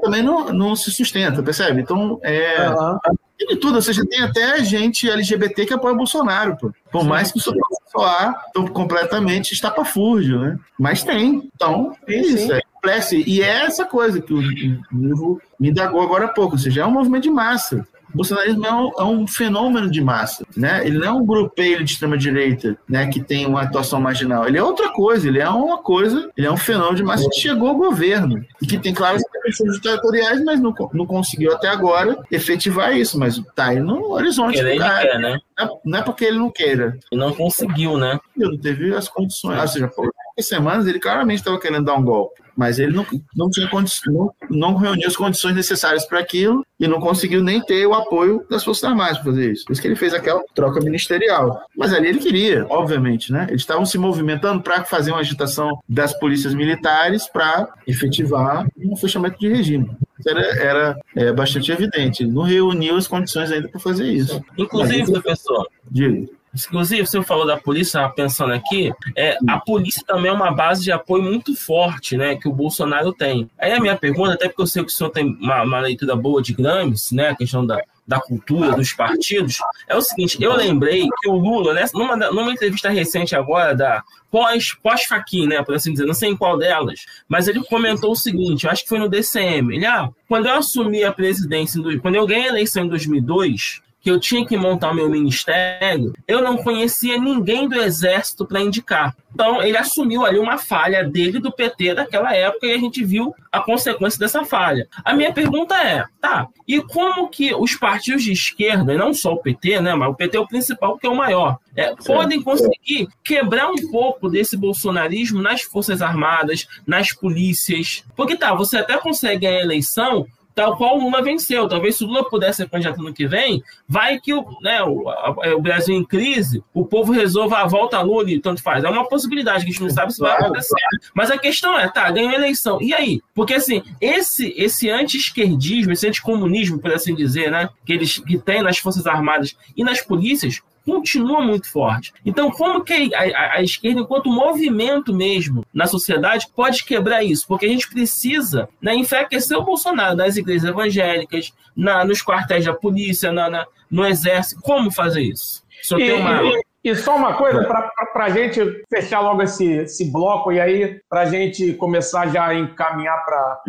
também não, não se sustenta, percebe? Então, é. Uhum. Tem tudo, ou seja, tem até gente LGBT que apoia o Bolsonaro, pô. Por mais que isso soar tão completamente estapafúrdio, né? Mas tem. Então, é isso. É complexo. E é essa coisa que o livro me indagou agora há pouco, ou seja, é um movimento de massa. O bolsonarismo é um, é um, fenômeno de massa, né? Ele não é um grupeiro de extrema-direita, né, que tem uma atuação marginal. Ele é outra coisa, ele é uma coisa, ele é um fenômeno de massa que chegou ao governo e que tem claras pretensões ditatoriais, mas não, não conseguiu até agora efetivar isso, mas tá aí no horizonte. Ele quer, né? Não é porque ele não queira. E não conseguiu, né? Ele não teve as condições. Ou seja, por semanas ele claramente estava querendo dar um golpe mas ele não, não tinha não, não reuniu as condições necessárias para aquilo e não conseguiu nem ter o apoio das Forças Armadas para fazer isso. Por isso que ele fez aquela troca ministerial. Mas ali ele queria, obviamente, né? Eles estavam se movimentando para fazer uma agitação das polícias militares para efetivar um fechamento de regime. Era, era é, bastante evidente. Ele não reuniu as condições ainda para fazer isso. Inclusive, professor, diga Inclusive, você falou da polícia, pensando aqui, é, a polícia também é uma base de apoio muito forte, né, que o Bolsonaro tem. Aí a minha pergunta, até porque eu sei que o senhor tem uma, uma leitura boa de Gramsci, né, a questão da, da cultura, dos partidos, é o seguinte, eu lembrei que o Lula, né, numa, numa entrevista recente agora, da pós, pós-faquin, né, por assim dizer, não sei em qual delas, mas ele comentou o seguinte, eu acho que foi no DCM, ele, ah, quando eu assumi a presidência, quando eu ganhei a eleição em 2002, que eu tinha que montar meu ministério, eu não conhecia ninguém do exército para indicar. Então, ele assumiu ali uma falha dele do PT daquela época e a gente viu a consequência dessa falha. A minha pergunta é, tá, e como que os partidos de esquerda, e não só o PT, né, mas o PT é o principal porque é o maior, é, podem conseguir quebrar um pouco desse bolsonarismo nas Forças Armadas, nas polícias? Porque tá, você até consegue a eleição tal qual o Lula venceu. Talvez se o Lula pudesse ser candidato no que vem, vai que o, né, o, a, o, Brasil em crise, o povo resolva a volta a Lula e tanto faz. É uma possibilidade que a gente não sabe se vai acontecer. Mas a questão é, tá, ganhou a eleição. E aí? Porque assim, esse, esse anti-esquerdismo, esse anticomunismo, por assim dizer, né, que eles que tem nas Forças Armadas e nas polícias, continua muito forte. Então, como que a, a, a, esquerda, enquanto movimento mesmo na sociedade, pode quebrar isso? Porque a gente precisa né, enfraquecer o Bolsonaro nas igrejas evangélicas, na, nos quartéis da polícia, na, na no exército. Como fazer isso? Só tem uma... E só uma coisa, para a gente fechar logo esse, esse bloco e aí para a gente começar já a encaminhar para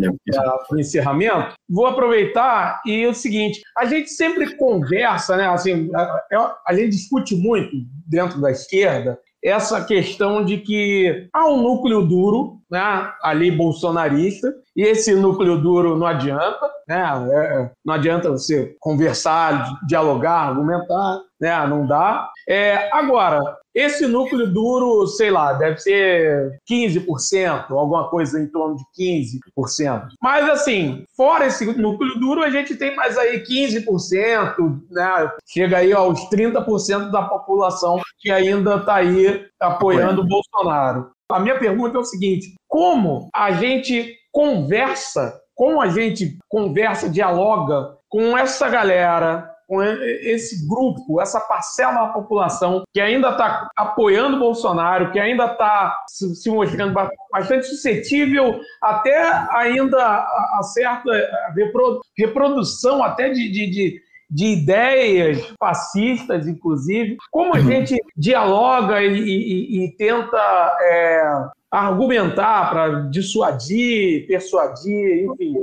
o encerramento, vou aproveitar e é o seguinte: a gente sempre conversa, né? Assim, a, a gente discute muito dentro da esquerda essa questão de que há um núcleo duro, né, ali bolsonarista, e esse núcleo duro não adianta, né, é, não adianta você conversar, dialogar, argumentar, né, não dá. É, agora, esse núcleo duro, sei lá, deve ser 15%, alguma coisa em torno de 15%. Mas, assim, fora esse núcleo duro, a gente tem mais aí 15%, né? chega aí aos 30% da população que ainda está aí apoiando o Bolsonaro. A minha pergunta é o seguinte: como a gente conversa, como a gente conversa, dialoga com essa galera com esse grupo, essa parcela da população que ainda está apoiando o Bolsonaro, que ainda está se mostrando bastante suscetível até ainda a certa reprodução até de, de, de de ideias fascistas, inclusive, como a uhum. gente dialoga e, e, e tenta é, argumentar para dissuadir, persuadir, enfim,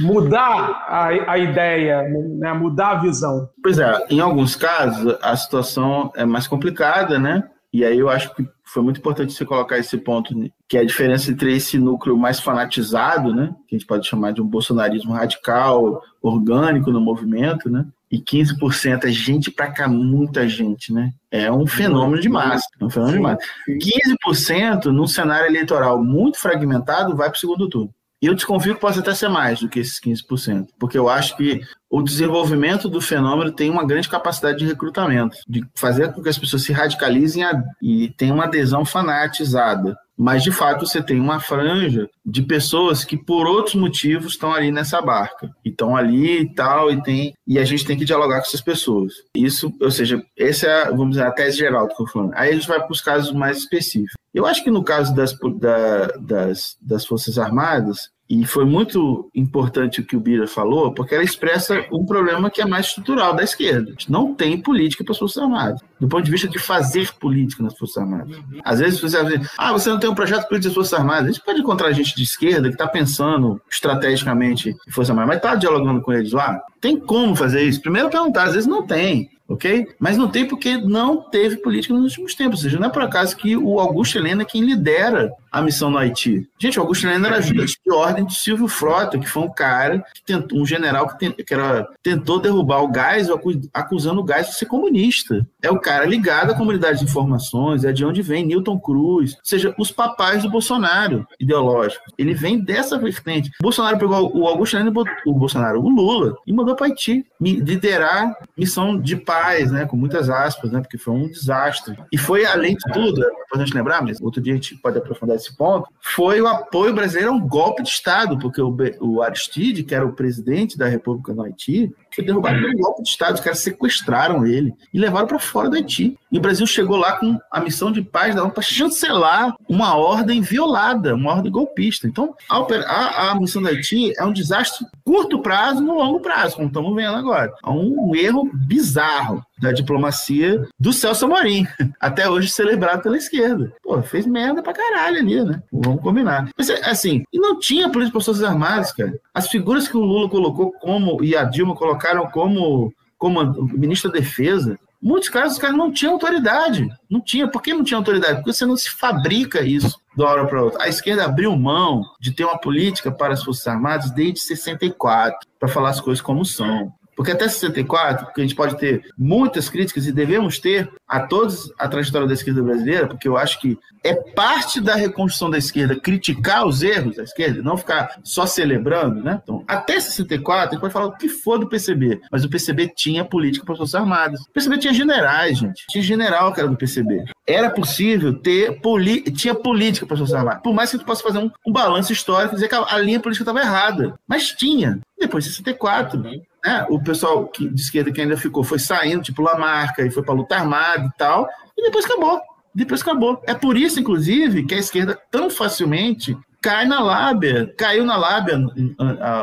mudar a, a ideia, né? mudar a visão. Pois é, em alguns casos a situação é mais complicada, né? E aí eu acho que foi muito importante você colocar esse ponto, que é a diferença entre esse núcleo mais fanatizado, né, que a gente pode chamar de um bolsonarismo radical, orgânico no movimento, né, e 15% é gente pra cá, muita gente, né? É um fenômeno de massa. É um fenômeno de massa. 15% num cenário eleitoral muito fragmentado vai para o segundo turno. E eu desconfio que possa até ser mais do que esses 15%, porque eu acho que o desenvolvimento do fenômeno tem uma grande capacidade de recrutamento, de fazer com que as pessoas se radicalizem e tenham uma adesão fanatizada. Mas, de fato, você tem uma franja de pessoas que, por outros motivos, estão ali nessa barca. E estão ali e tal, e tem. E a gente tem que dialogar com essas pessoas. Isso, ou seja, essa é, vamos dizer, a tese geral do que eu falando. Aí a gente vai para os casos mais específicos. Eu acho que no caso das, da, das, das Forças Armadas, e foi muito importante o que o Bira falou, porque ela expressa um problema que é mais estrutural da esquerda. A gente não tem política para as Forças Armadas, do ponto de vista de fazer política nas Forças Armadas. Às vezes você vai dizer, ah, você não tem um projeto político das Forças Armadas. A gente pode encontrar gente de esquerda que está pensando estrategicamente em Forças Armadas, mas está dialogando com eles lá. Tem como fazer isso? Primeiro perguntar, às vezes não tem ok? Mas não tem porque não teve política nos últimos tempos. Ou seja, não é por acaso que o Augusto Helena é quem lidera a missão no Haiti. Gente, o Augusto Helena era ajudante de ordem de Silvio Frota, que foi um cara, que tentou, um general que, que era, tentou derrubar o gás, acusando o gás de ser comunista. É o cara ligado à comunidade de informações, é de onde vem Newton Cruz, ou seja, os papais do Bolsonaro ideológico. Ele vem dessa vertente. O Bolsonaro pegou o Augusto Helena, o Bolsonaro, o Lula, e mandou para Haiti liderar missão de paz né, com muitas aspas, né, porque foi um desastre. E foi, além de tudo, é importante lembrar, mas outro dia a gente pode aprofundar esse ponto, foi o apoio brasileiro a um golpe de Estado, porque o, o Aristide, que era o presidente da República no Haiti, foi derrubado pelo golpe de Estado. Os caras sequestraram ele e levaram para fora do Haiti. E o Brasil chegou lá com a missão de paz da ONU para chancelar uma ordem violada, uma ordem golpista. Então, a, a, missão do Haiti é um desastre curto prazo no longo prazo, como estamos vendo agora. É um erro bizarro da diplomacia do Celso Amorim, até hoje celebrado pela esquerda. Pô, fez merda pra caralho ali, né? Vamos combinar. Mas, assim, e não tinha polícia para forças armadas, cara. As figuras que o Lula colocou como, e a Dilma colocaram como, como ministro da Defesa, muitos casos os caras não tinham autoridade. Não tinha. Por que não tinha autoridade? Porque você não se fabrica isso de uma hora para outra. A esquerda abriu mão de ter uma política para as Forças Armadas desde 64, para falar as coisas como são. Porque até 64, porque a gente pode ter muitas críticas e devemos ter a todos a trajetória da esquerda brasileira, porque eu acho que é parte da reconstrução da esquerda criticar os erros da esquerda, não ficar só celebrando, né? Então, até 64, a gente pode falar o que for do PCB, mas o PCB tinha política para as Forças Armadas. O PCB tinha generais, gente. Tinha general que era do PCB. Era possível ter poli... tinha política para as Forças. Por mais que gente possa fazer um, um balanço histórico e dizer que a, a linha política estava errada, mas tinha. Depois de 64, né? o pessoal que, de esquerda que ainda ficou foi saindo, tipo Lamarca, e foi para luta armada e tal, e depois acabou. Depois acabou. É por isso, inclusive, que a esquerda tão facilmente cai na lábia, caiu na lábia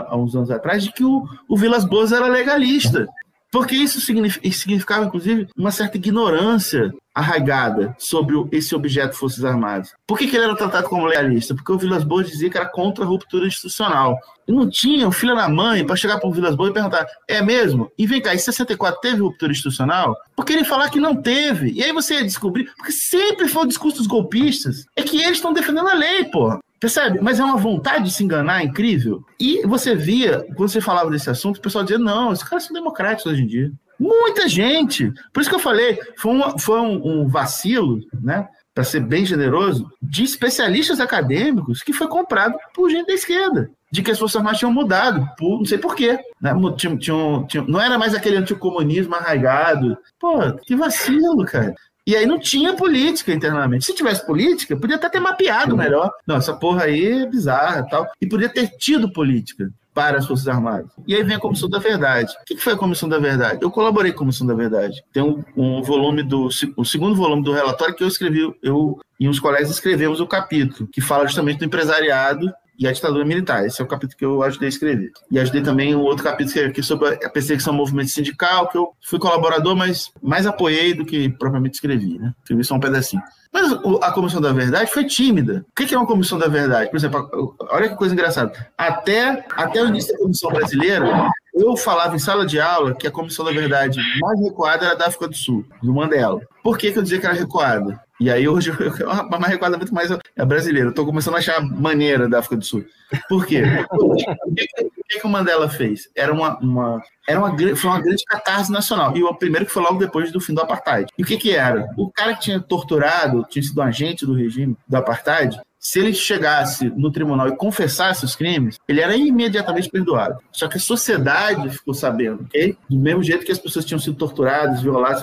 há uns anos atrás, de que o, o Vilas Boas era legalista. Porque isso significava, inclusive, uma certa ignorância arraigada sobre esse objeto Forças Armadas. Por que, que, ele era tratado como legalista? Porque o Vilas Boas dizia que era contra a ruptura institucional. E não tinha o filho da mãe para chegar para o Vilas Boas e perguntar: é mesmo? E vem cá, em 64 teve ruptura institucional? Porque ele falar que não teve. E aí você ia descobrir, porque sempre foi o discurso dos golpistas, é que eles estão defendendo a lei, porra. Percebe? Mas é uma vontade de se enganar incrível. E você via, quando você falava desse assunto, o pessoal dizia: não, esses caras são democráticos hoje em dia. Muita gente. Por isso que eu falei, foi, uma, foi um, um vacilo, né? Para ser bem generoso, de especialistas acadêmicos que foi comprado por gente da esquerda de que as Forças Armadas tinham mudado, por, não sei porquê. Né? Tinha, tinha, tinha, não era mais aquele anticomunismo arraigado. Pô, que vacilo, cara. E aí não tinha política internamente. Se tivesse política, podia até ter mapeado melhor. Não, essa porra aí é bizarra tal. E podia ter tido política para as Forças Armadas. E aí vem a Comissão da Verdade. O que foi a Comissão da Verdade? Eu colaborei com a Comissão da Verdade. Tem um, um volume do. O segundo volume do relatório que eu escrevi, eu e uns colegas escrevemos o capítulo, que fala justamente do empresariado e a ditadura militar. Esse é o capítulo que eu ajudei a escrever. E ajudei também um outro capítulo que é sobre a perseguição ao movimento sindical, que eu fui colaborador, mas mais apoiei do que propriamente escrevi, né? Escrevi só um pedacinho. Mas a Comissão da Verdade foi tímida. O que é uma Comissão da Verdade? Por exemplo, olha que coisa engraçada. Até, até o início da Comissão Brasileira, eu falava em sala de aula que a Comissão da Verdade mais recuada era da África do Sul, do Mandela. Por que, que eu dizia que era recuada? E aí hoje uma mais recuada muito mais é brasileira. Eu tô começando a achar maneira da África do Sul. Por quê? o que, que, que o Mandela fez? Era uma, uma, era uma, foi uma grande catarse nacional. E o primeiro que foi logo depois do fim do apartheid. E o que que era? O cara que tinha torturado, tinha sido um agente do regime do apartheid, se ele chegasse no tribunal e confessasse os crimes, ele era imediatamente perdoado. Só que a sociedade ficou sabendo, ok? Do mesmo jeito que as pessoas tinham sido torturadas, violadas,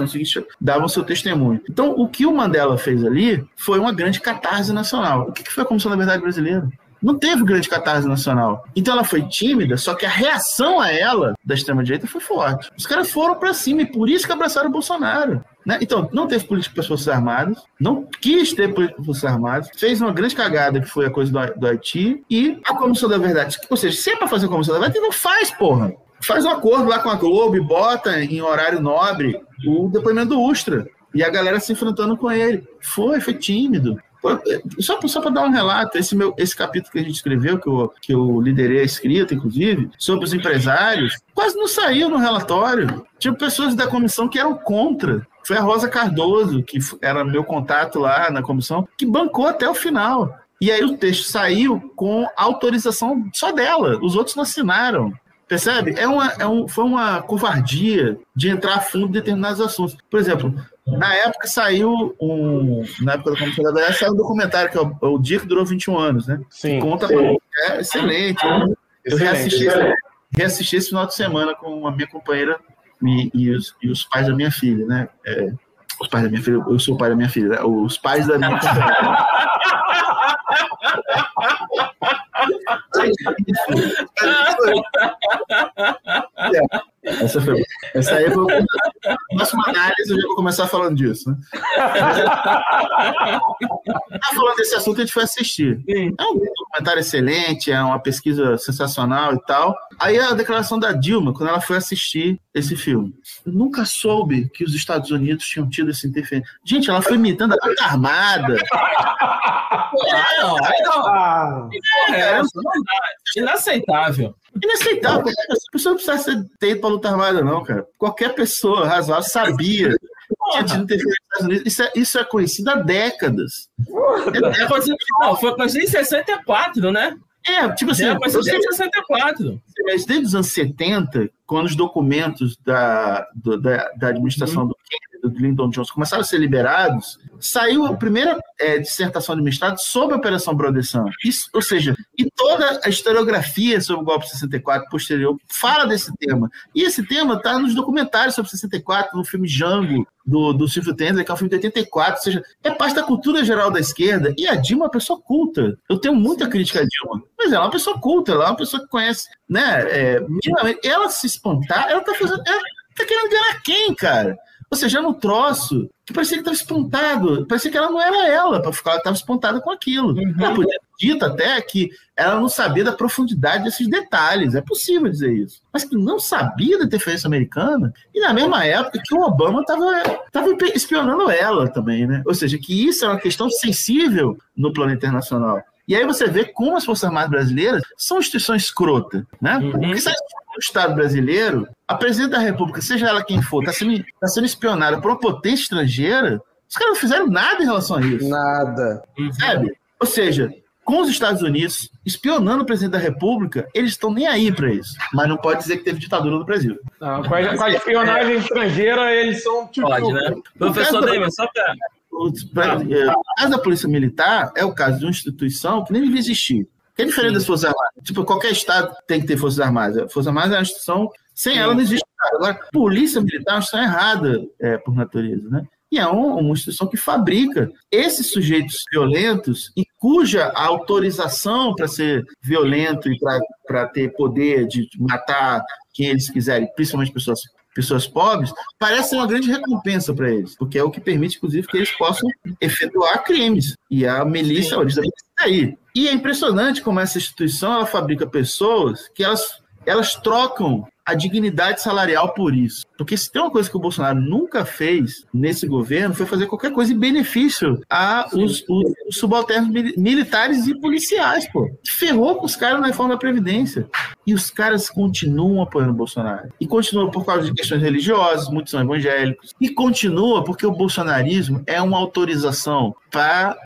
davam seu testemunho. Então, o que o Mandela fez ali foi uma grande catarse nacional. O que foi a Comissão da Verdade Brasileira? não teve grande catarse nacional. Então ela foi tímida, só que a reação a ela da extrema-direita foi forte. Os caras foram para cima e por isso que abraçaram o Bolsonaro. Né? Então, não teve política para as Forças Armadas, não quis ter política para as Forças Armadas, fez uma grande cagada que foi a coisa do, do Haiti, e a Comissão da Verdade, ou seja, se é para fazer a Comissão da Verdade, não faz, porra. Faz um acordo lá com a Globo e bota em horário nobre o depoimento do Ustra. E a galera se enfrentando com ele. Foi, foi tímido. Só, só para dar um relato, esse, meu, esse capítulo que a gente escreveu, que eu, que eu liderei a escrita, inclusive, sobre os empresários, quase não saiu no relatório. Tinha pessoas da comissão que eram contra. Foi a Rosa Cardoso, que era meu contato lá na comissão, que bancou até o final. E aí o texto saiu com autorização só dela, os outros não assinaram. Percebe? É uma, é um, foi uma covardia de entrar a fundo em determinados assuntos. Por exemplo, na época saiu um. Na época da Comissão da Verdade, saiu um documentário, que é o, o Dia que Durou 21 anos, né? Sim. Que conta. Sim. É excelente. Eu, eu reassisti, reassisti esse final de semana com a minha companheira e, e, os, e os pais da minha filha, né? É, os pais da minha filha, eu sou o pai da minha filha, né? os pais da minha companheira. Essa, foi, essa aí foi a próxima análise, eu já vou começar falando disso. Né? tá falando desse assunto, a gente foi assistir. Sim. É um documentário excelente, é uma pesquisa sensacional e tal. Aí a declaração da Dilma, quando ela foi assistir esse filme. Eu nunca soube que os Estados Unidos tinham tido essa interferência. Gente, ela foi imitando a luta armada. Ah, não, não. Ah, é, inaceitável. Inaceitável. A pessoa não precisa ter ido para luta armada, não, cara. Qualquer pessoa razoável sabia isso é, isso é conhecido há décadas. É, não, foi conhecido em 64, né? É, tipo assim. É, mas desde 64. Mas desde os anos 70, quando os documentos da, do, da, da, administração uhum. do do Lyndon Johnson, começaram a ser liberados, saiu a primeira é, dissertação de mestrado sobre a Operação Brother Sun. Isso, ou seja, e toda a historiografia sobre o golpe de 64 posterior fala desse tema. E esse tema está nos documentários sobre 64, no filme Django, do, do Silvio Tendler, que é um filme de 84, ou seja, é parte da cultura geral da esquerda. E a Dilma é uma pessoa culta. Eu tenho muita crítica a Dilma, mas ela é uma pessoa culta, ela é uma pessoa que conhece, né? É, ela se espantar, ela tá fazendo. Ela tá querendo ganhar quem, cara? Ou seja, no troço, que parecia que estava espantado, parecia que ela não era ela, para ficar, ela estava espantada com aquilo. Uhum. Ela podia dito até que ela não sabia da profundidade desses detalhes, é possível dizer isso. Mas que não sabia da interferência americana, e na mesma época que o Obama estava espionando ela também, né? Ou seja, que isso é uma questão sensível no plano internacional. E aí você vê como as Forças Armadas brasileiras são instituições escrotas, né? Uhum. Porque se o Estado brasileiro, a presidente da República, seja ela quem for, está sendo, tá sendo espionada por uma potência estrangeira, os caras não fizeram nada em relação a isso. Nada. Sabe? Ou seja, com os Estados Unidos espionando o presidente da República, eles estão nem aí para isso. Mas não pode dizer que teve ditadura no Brasil. Não, com, a, com a espionagem estrangeira, eles são tipo. Pode, né? Professor Neymar, só para o, caso da Polícia Militar é o caso de uma instituição que nem devia existir. Que é diferente Sim. das Forças Armadas. Tipo, qualquer Estado tem que ter Forças Armadas. A Força Armada é uma instituição, sem Sim. ela não existe nada. Agora, Polícia Militar é uma instituição errada é, por natureza, né? E é uma, uma instituição que fabrica esses sujeitos violentos e cuja autorização para ser violento e para ter poder de matar quem eles quiserem, principalmente pessoas pessoas pobres, parece ser uma grande recompensa para eles, porque é o que permite, inclusive, que eles possam efetuar crimes. E a milícia, a está aí. E é impressionante como essa instituição ela fabrica pessoas que elas, elas trocam a dignidade salarial por isso. Porque se tem uma coisa que o Bolsonaro nunca fez nesse governo foi fazer qualquer coisa em benefício a os, os, os subalternos militares e policiais, pô. Ferrou com os caras na reforma da Previdência. E os caras continuam apoiando o Bolsonaro. E continuam por causa de questões religiosas, muitos são evangélicos. E continua porque o bolsonarismo é uma autorização para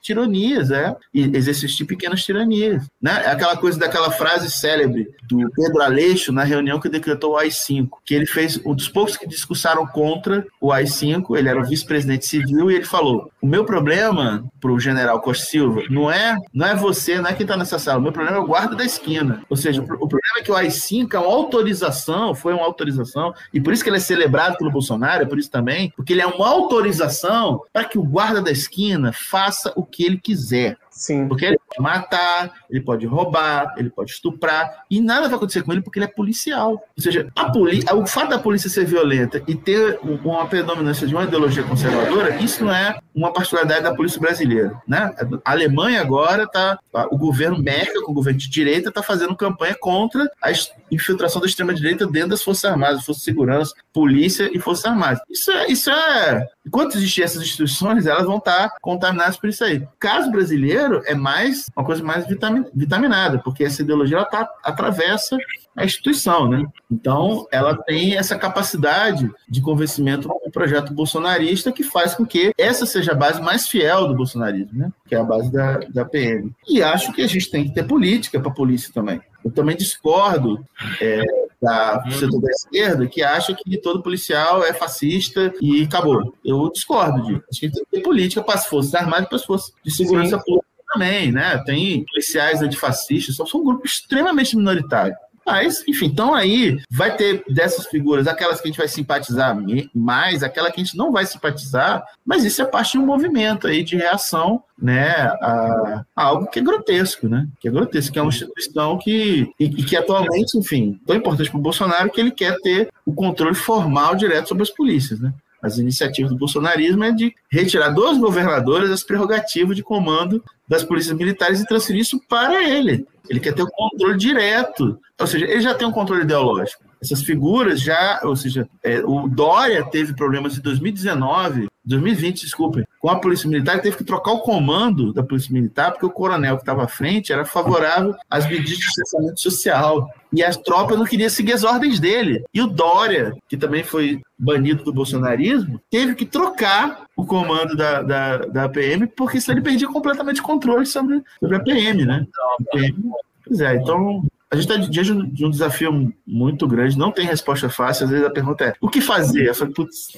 tiranias, é? Exercício de pequenas tiranias. Né? É aquela coisa daquela frase célebre do Pedro Aleixo na reunião que decretou o AI-5 que ele fez um dos poucos que discursaram contra o AI-5, ele era o vice-presidente civil, e ele falou: o meu problema para o general Costa Silva não é, não é você, não é quem está nessa sala, o meu problema é o guarda da esquina. Ou seja, o problema é que o AI-5 é uma autorização, foi uma autorização, e por isso que ele é celebrado pelo Bolsonaro, é por isso também, porque ele é uma autorização para que o guarda da esquina faça o que ele quiser. Sim. Porque ele pode matar, ele pode roubar, ele pode estuprar, e nada vai acontecer com ele porque ele é policial. Ou seja, a poli o fato da polícia ser violenta e ter uma predominância de uma ideologia conservadora, isso não é uma particularidade da polícia brasileira. Né? A Alemanha agora está, o governo Merkel, com o governo de direita, está fazendo campanha contra a infiltração da extrema-direita dentro das Forças Armadas, Forças de Segurança, Polícia e Forças Armadas. Isso é, isso é enquanto existir essas instituições, elas vão estar contaminadas por isso aí. O caso brasileiro é mais uma coisa mais vitaminada, porque essa ideologia ela tá, atravessa a instituição, né? Então, ela tem essa capacidade de convencimento com o projeto bolsonarista que faz com que essa seja a base mais fiel do bolsonarismo, né? Que é a base da, da PM. E acho que a gente tem que ter política para a polícia também. Eu também discordo é, da uhum. setor da esquerda que acha que todo policial é fascista e acabou. Eu discordo disso. Acho que tem que ter política para as forças armadas e para as forças de segurança Sim. pública também, né? Tem policiais antifascistas, são, são um grupo extremamente minoritário. Mas, enfim, então aí vai ter dessas figuras, aquelas que a gente vai simpatizar mais, aquela que a gente não vai simpatizar, mas isso é parte de um movimento aí de reação né, a, a, algo que é grotesco, né? Que é grotesco, que é uma instituição que, e, e que atualmente, enfim, tão importante para o Bolsonaro que ele quer ter o controle formal direto sobre as polícias, né? As iniciativas do bolsonarismo é de retirar dos governadores as prerrogativas de comando das polícias militares e transferir isso para ele. Ele quer ter o controle direto, ou seja, ele já tem um controle ideológico. Essas figuras já, ou seja, é, o Dória teve problemas em 2019 2020, desculpem, com a Polícia Militar, teve que trocar o comando da Polícia Militar, porque o coronel que estava à frente era favorável às medidas de distanciamento social. E as tropas não queriam seguir as ordens dele. E o Dória, que também foi banido do bolsonarismo, teve que trocar o comando da, da, da PM, porque senão ele perdia completamente o controle sobre, sobre a PM, né? A PM, pois é, então a gente está diante de um desafio muito grande, não tem resposta fácil. Às vezes a pergunta é: o que fazer? Eu falei, putz,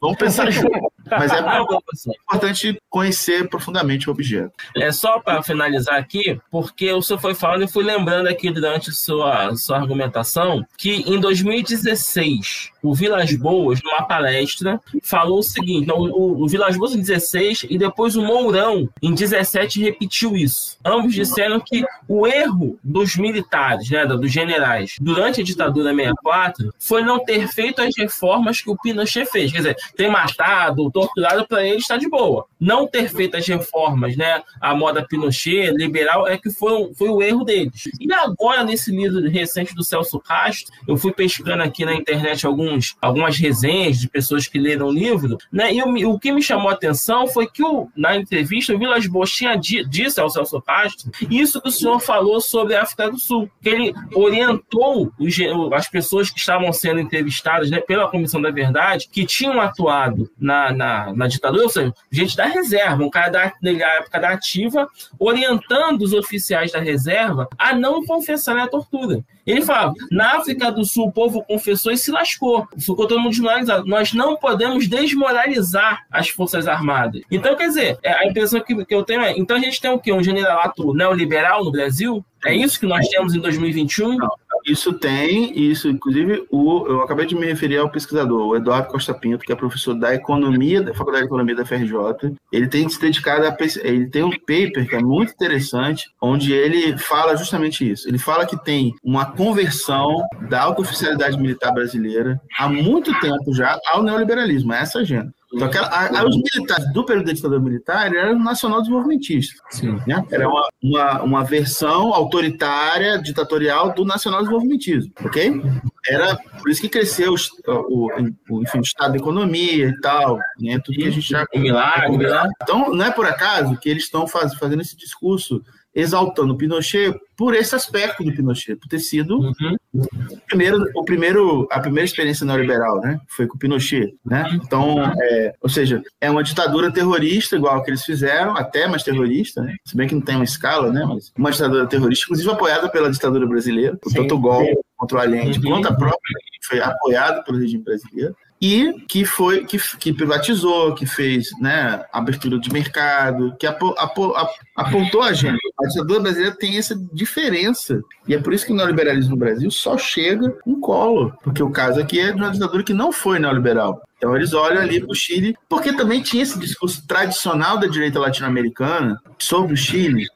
vamos pensar junto. Mas é importante conhecer profundamente o objeto. É só para finalizar aqui, porque o senhor foi falando e fui lembrando aqui durante sua, sua argumentação que em 2016 o Vilas Boas, numa palestra, falou o seguinte: o, o Vilas Boas em 16 e depois o Mourão em 17 repetiu isso. Ambos disseram que o erro dos militares, né, dos generais, durante a ditadura 64 foi não ter feito as reformas que o Pinochet fez. Quer dizer, ter matado, torturado para ele está de boa. Não ter feito as reformas, né, a moda Pinochet, liberal, é que foi, foi o erro deles. E agora, nesse livro recente do Celso Castro, eu fui pescando aqui na internet alguns, algumas resenhas de pessoas que leram o livro, né, e eu, o que me chamou a atenção foi que o, na entrevista o Vilas Boas tinha disse ao Celso Castro isso que o senhor falou sobre a África do Sul, que ele orientou os, as pessoas que estavam sendo entrevistadas né, pela Comissão da Verdade, que tinham atuado na, na, na ditadura, ou seja, gente da reserva, um cara da época da ativa, orientando os oficiais da reserva a não confessarem a tortura. Ele fala: na África do Sul, o povo confessou e se lascou. Ficou todo mundo desmoralizado. Nós não podemos desmoralizar as Forças Armadas. Então, quer dizer, é, a impressão que, eu tenho é: então a gente tem o quê? Um generalato neoliberal no Brasil? É isso que nós temos em 2021? Não, isso tem, isso, inclusive, o, eu acabei de me referir ao pesquisador, o Eduardo Costa Pinto, que é professor da Economia, da Faculdade de Economia da FRJ. Ele tem se dedicado a. Ele tem um paper que é muito interessante, onde ele fala justamente isso. Ele fala que tem uma conversão da alta oficialidade militar brasileira há muito tempo já ao neoliberalismo, é essa agenda. Então, aquela, a, os militares do período da ditadura militar eram nacional desenvolvimentistas. Né? Era uma, uma, uma, versão autoritária, ditatorial do nacional desenvolvimentismo, ok? Era por isso que cresceu o, o, enfim, o estado da economia e tal, né? tudo que a gente já... Milagre, milagre. Então, não é por acaso que eles estão faz, fazendo esse discurso exaltando o Pinochet por esse aspecto do Pinochet, por ter sido uhum. o primeiro, o primeiro, a primeira experiência neoliberal, né? Foi com o Pinochet, né? Uhum. Então, é, ou seja, é uma ditadura terrorista, igual que eles fizeram, até mais terrorista, né? Se bem que não tem uma escala, né? Mas uma ditadura terrorista, inclusive apoiada pela ditadura brasileira, o tanto golpe contra o Allende, uhum. quanto a própria, foi apoiado pelo regime brasileiro e que foi que, que privatizou, que fez né, abertura de mercado, que apo, apo, apontou a gente. A ditadura brasileira tem essa diferença. E é por isso que o neoliberalismo no Brasil só chega um colo. Porque o caso aqui é de uma ditadura que não foi neoliberal. Então eles olham ali para o Chile, porque também tinha esse discurso tradicional da direita latino-americana sobre o Chile,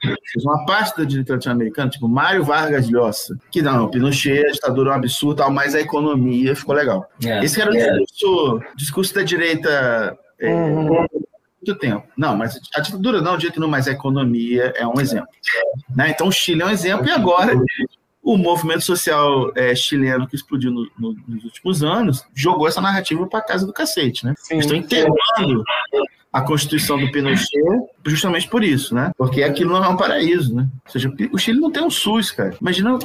uma parte da direita latino-americana, tipo Mário Vargas Llosa, que não, Pinochet, a ditadura é um absurdo, tal, mas a economia ficou legal. É, esse era o é. discurso, discurso da direita é, uhum. Muito tempo. Não, mas a ditadura não, de jeito nenhum, mas a economia é um exemplo. Né? Então o Chile é um exemplo, e agora o movimento social é, chileno que explodiu no, no, nos últimos anos jogou essa narrativa para casa do cacete, né? Sim, Estão enterrando a Constituição do Pinochet justamente por isso, né? Porque aquilo não é um paraíso, né? Ou seja, o Chile não tem um SUS, cara. Imagina.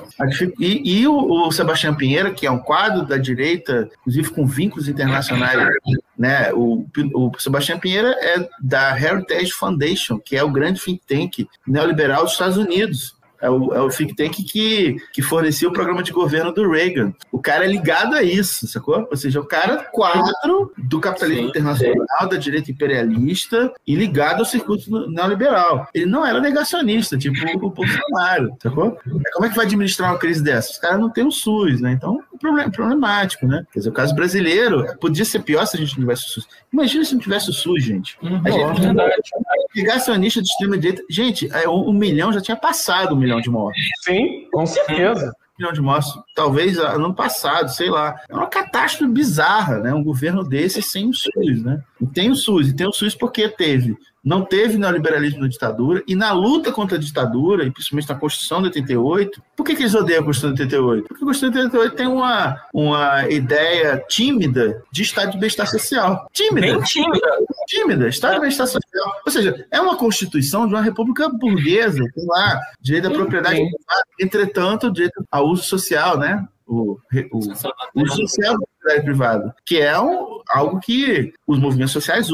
E, e o, o Sebastião Pinheiro, que é um quadro da direita, inclusive com vínculos internacionais, né? O, o Sebastião Pinheiro é da Heritage Foundation, que é o grande think tank neoliberal dos Estados Unidos É o, é o think tank que, que fornecia o programa de governo do Reagan. O cara é ligado a isso, sacou? Ou seja, o cara quadro do capitalismo Sim, internacional, da direita imperialista e ligado ao circuito neoliberal. Ele não era negacionista, tipo o Bolsonaro, sacou? Como é que vai administrar uma crise dessa? Os caras não têm o SUS, né? Então, é problemático, né? Quer dizer, o caso brasileiro podia ser pior se a gente não tivesse o SUS. Imagina se não tivesse o SUS, gente. Uhum, a gente verdade. Negacionista de extrema direita. Gente, é, um milhão já tinha passado um milhão de mortes. Sim, com certeza milhão de mortes, talvez ano passado, sei lá. É uma catástrofe bizarra, né? Um governo desse sem o SUS, né? E tem o SUS, e tem o SUS porque teve não teve neoliberalismo na ditadura, e na luta contra a ditadura, e principalmente na Constituição de 88, por que, que eles odeiam a Constituição de 88? Porque a Constituição de 88 tem uma, uma ideia tímida de Estado de bem-estar social. Tímida. Bem tímida. Tímida, Estado de bem-estar social. Ou seja, é uma Constituição de uma república burguesa, tem lá, direito à propriedade privada, entretanto, direito ao uso social, né? o, o, o social propriedade privada, que é um, algo que os movimentos sociais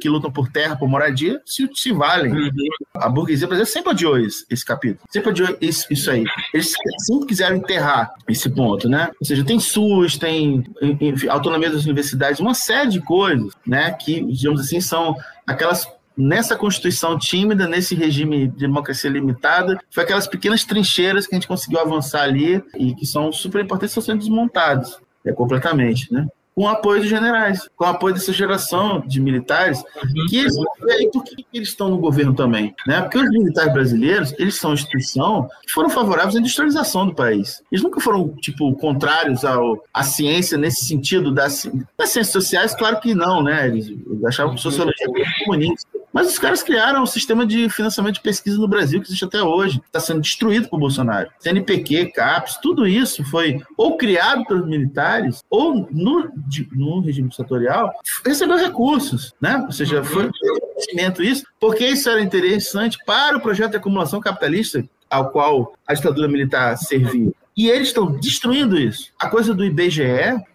que lutam por terra, por moradia, se, se valem. Uhum. A burguesia brasileira sempre odiou esse, esse capítulo, sempre odiou isso, isso aí. Eles sempre quiseram enterrar esse ponto, né? Ou seja, tem SUS, tem enfim, autonomia das universidades, uma série de coisas, né, que, digamos assim, são aquelas nessa Constituição tímida, nesse regime de democracia limitada, foi aquelas pequenas trincheiras que a gente conseguiu avançar ali e que são super importantes, estão sendo desmontadas é, completamente, né? com o apoio dos generais, com o apoio dessa geração de militares, uhum. que eles, e aí por que eles estão no governo também? Né? Porque os militares brasileiros, eles são instituição que foram favoráveis à industrialização do país. Eles nunca foram, tipo, contrários ao, à ciência nesse sentido das, das ciências sociais, claro que não, né? Eles achavam que sociologia era comunista. Mas os caras criaram um sistema de financiamento de pesquisa no Brasil que existe até hoje, está sendo destruído por Bolsonaro. CNPq, CAPES, tudo isso foi ou criado pelos militares ou no, no regime ditatorial recebeu recursos, né? Ou seja, foi investimento isso, porque isso era interessante para o projeto de acumulação capitalista ao qual a ditadura militar servia. E eles estão destruindo isso. A coisa do IBGE,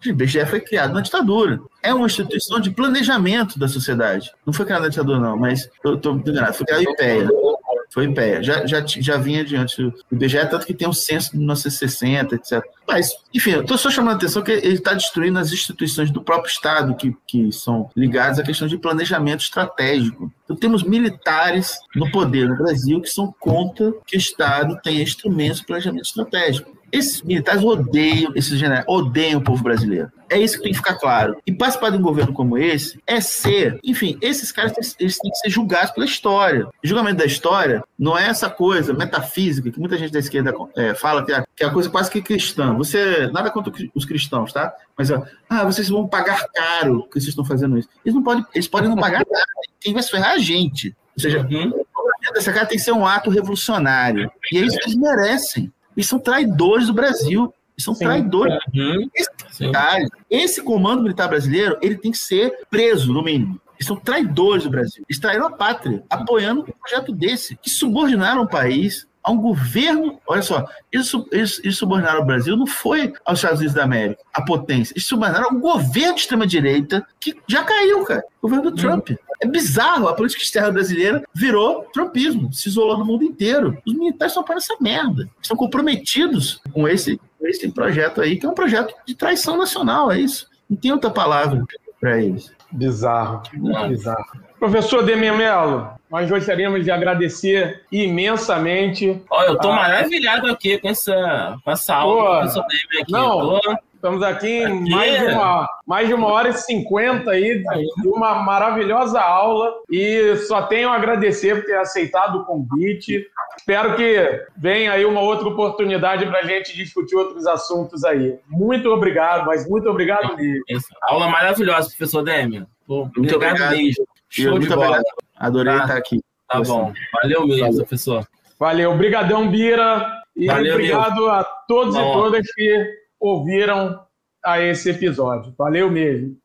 o IBGE foi criado na ditadura. É uma instituição de planejamento da sociedade. Não foi criada na ditadura, não, mas eu estou enganado. Foi criada em IPEA. Foi IPEA. Já, já, já vinha adiante o IBGE, tanto que tem um censo de 1960, etc. Mas, enfim, eu estou só chamando a atenção que ele está destruindo as instituições do próprio Estado que, que são ligadas à questão de planejamento estratégico. Então, temos militares no poder no Brasil que são contra que o Estado tenha instrumentos de planejamento estratégico. Esses militares odeiam, esses generais odeiam o povo brasileiro. É isso que tem que ficar claro. E participar de um governo como esse é ser, enfim, esses caras eles têm que ser julgados pela história. O julgamento da história não é essa coisa metafísica que muita gente da esquerda é, fala que é, que é a coisa quase que cristã. Você nada contra os cristãos, tá? Mas ah, vocês vão pagar caro que vocês estão fazendo isso. Eles não podem, eles podem não pagar nada. Quem vai se ferrar é a gente. Ou seja, uhum. essa cara tem que ser um ato revolucionário. E é isso que eles merecem. Eles são traidores do Brasil. Eles são Sim. traidores. Uhum. Esse, esse comando militar brasileiro ele tem que ser preso, no mínimo. Eles são traidores do Brasil. Eles traíram a pátria, apoiando um projeto desse, que subordinaram o país a um governo. Olha só, eles, eles, eles subordinaram o Brasil, não foi aos Estados Unidos da América, a potência. Eles subordinaram um governo de extrema-direita que já caiu, cara. O governo do Trump. Uhum. É bizarro. A política externa brasileira virou trumpismo, se isolou do mundo inteiro. Os militares estão para essa merda. Estão comprometidos com esse, com esse projeto aí, que é um projeto de traição nacional, é isso. Não tem outra palavra para eles. Bizarro, bizarro. Professor Demian Mello, nós gostaríamos de agradecer imensamente. Olha, eu tô maravilhado aqui com essa, com essa aula professor Demian aqui. Não, tô... Estamos aqui em mais de, uma, mais de uma hora e cinquenta aí de uma maravilhosa aula e só tenho a agradecer por ter aceitado o convite. Espero que venha aí uma outra oportunidade para a gente discutir outros assuntos aí. Muito obrigado, mas muito obrigado mesmo. Aula maravilhosa, professor Demian. Muito obrigado, obrigado mesmo. Show muito de bola. Adorei tá. estar aqui. Tá bom. Valeu mesmo, Valeu. professor. Valeu. Obrigadão, Bira. E Valeu, obrigado meu. a todos bom. e todas que ouviram a esse episódio. Valeu mesmo.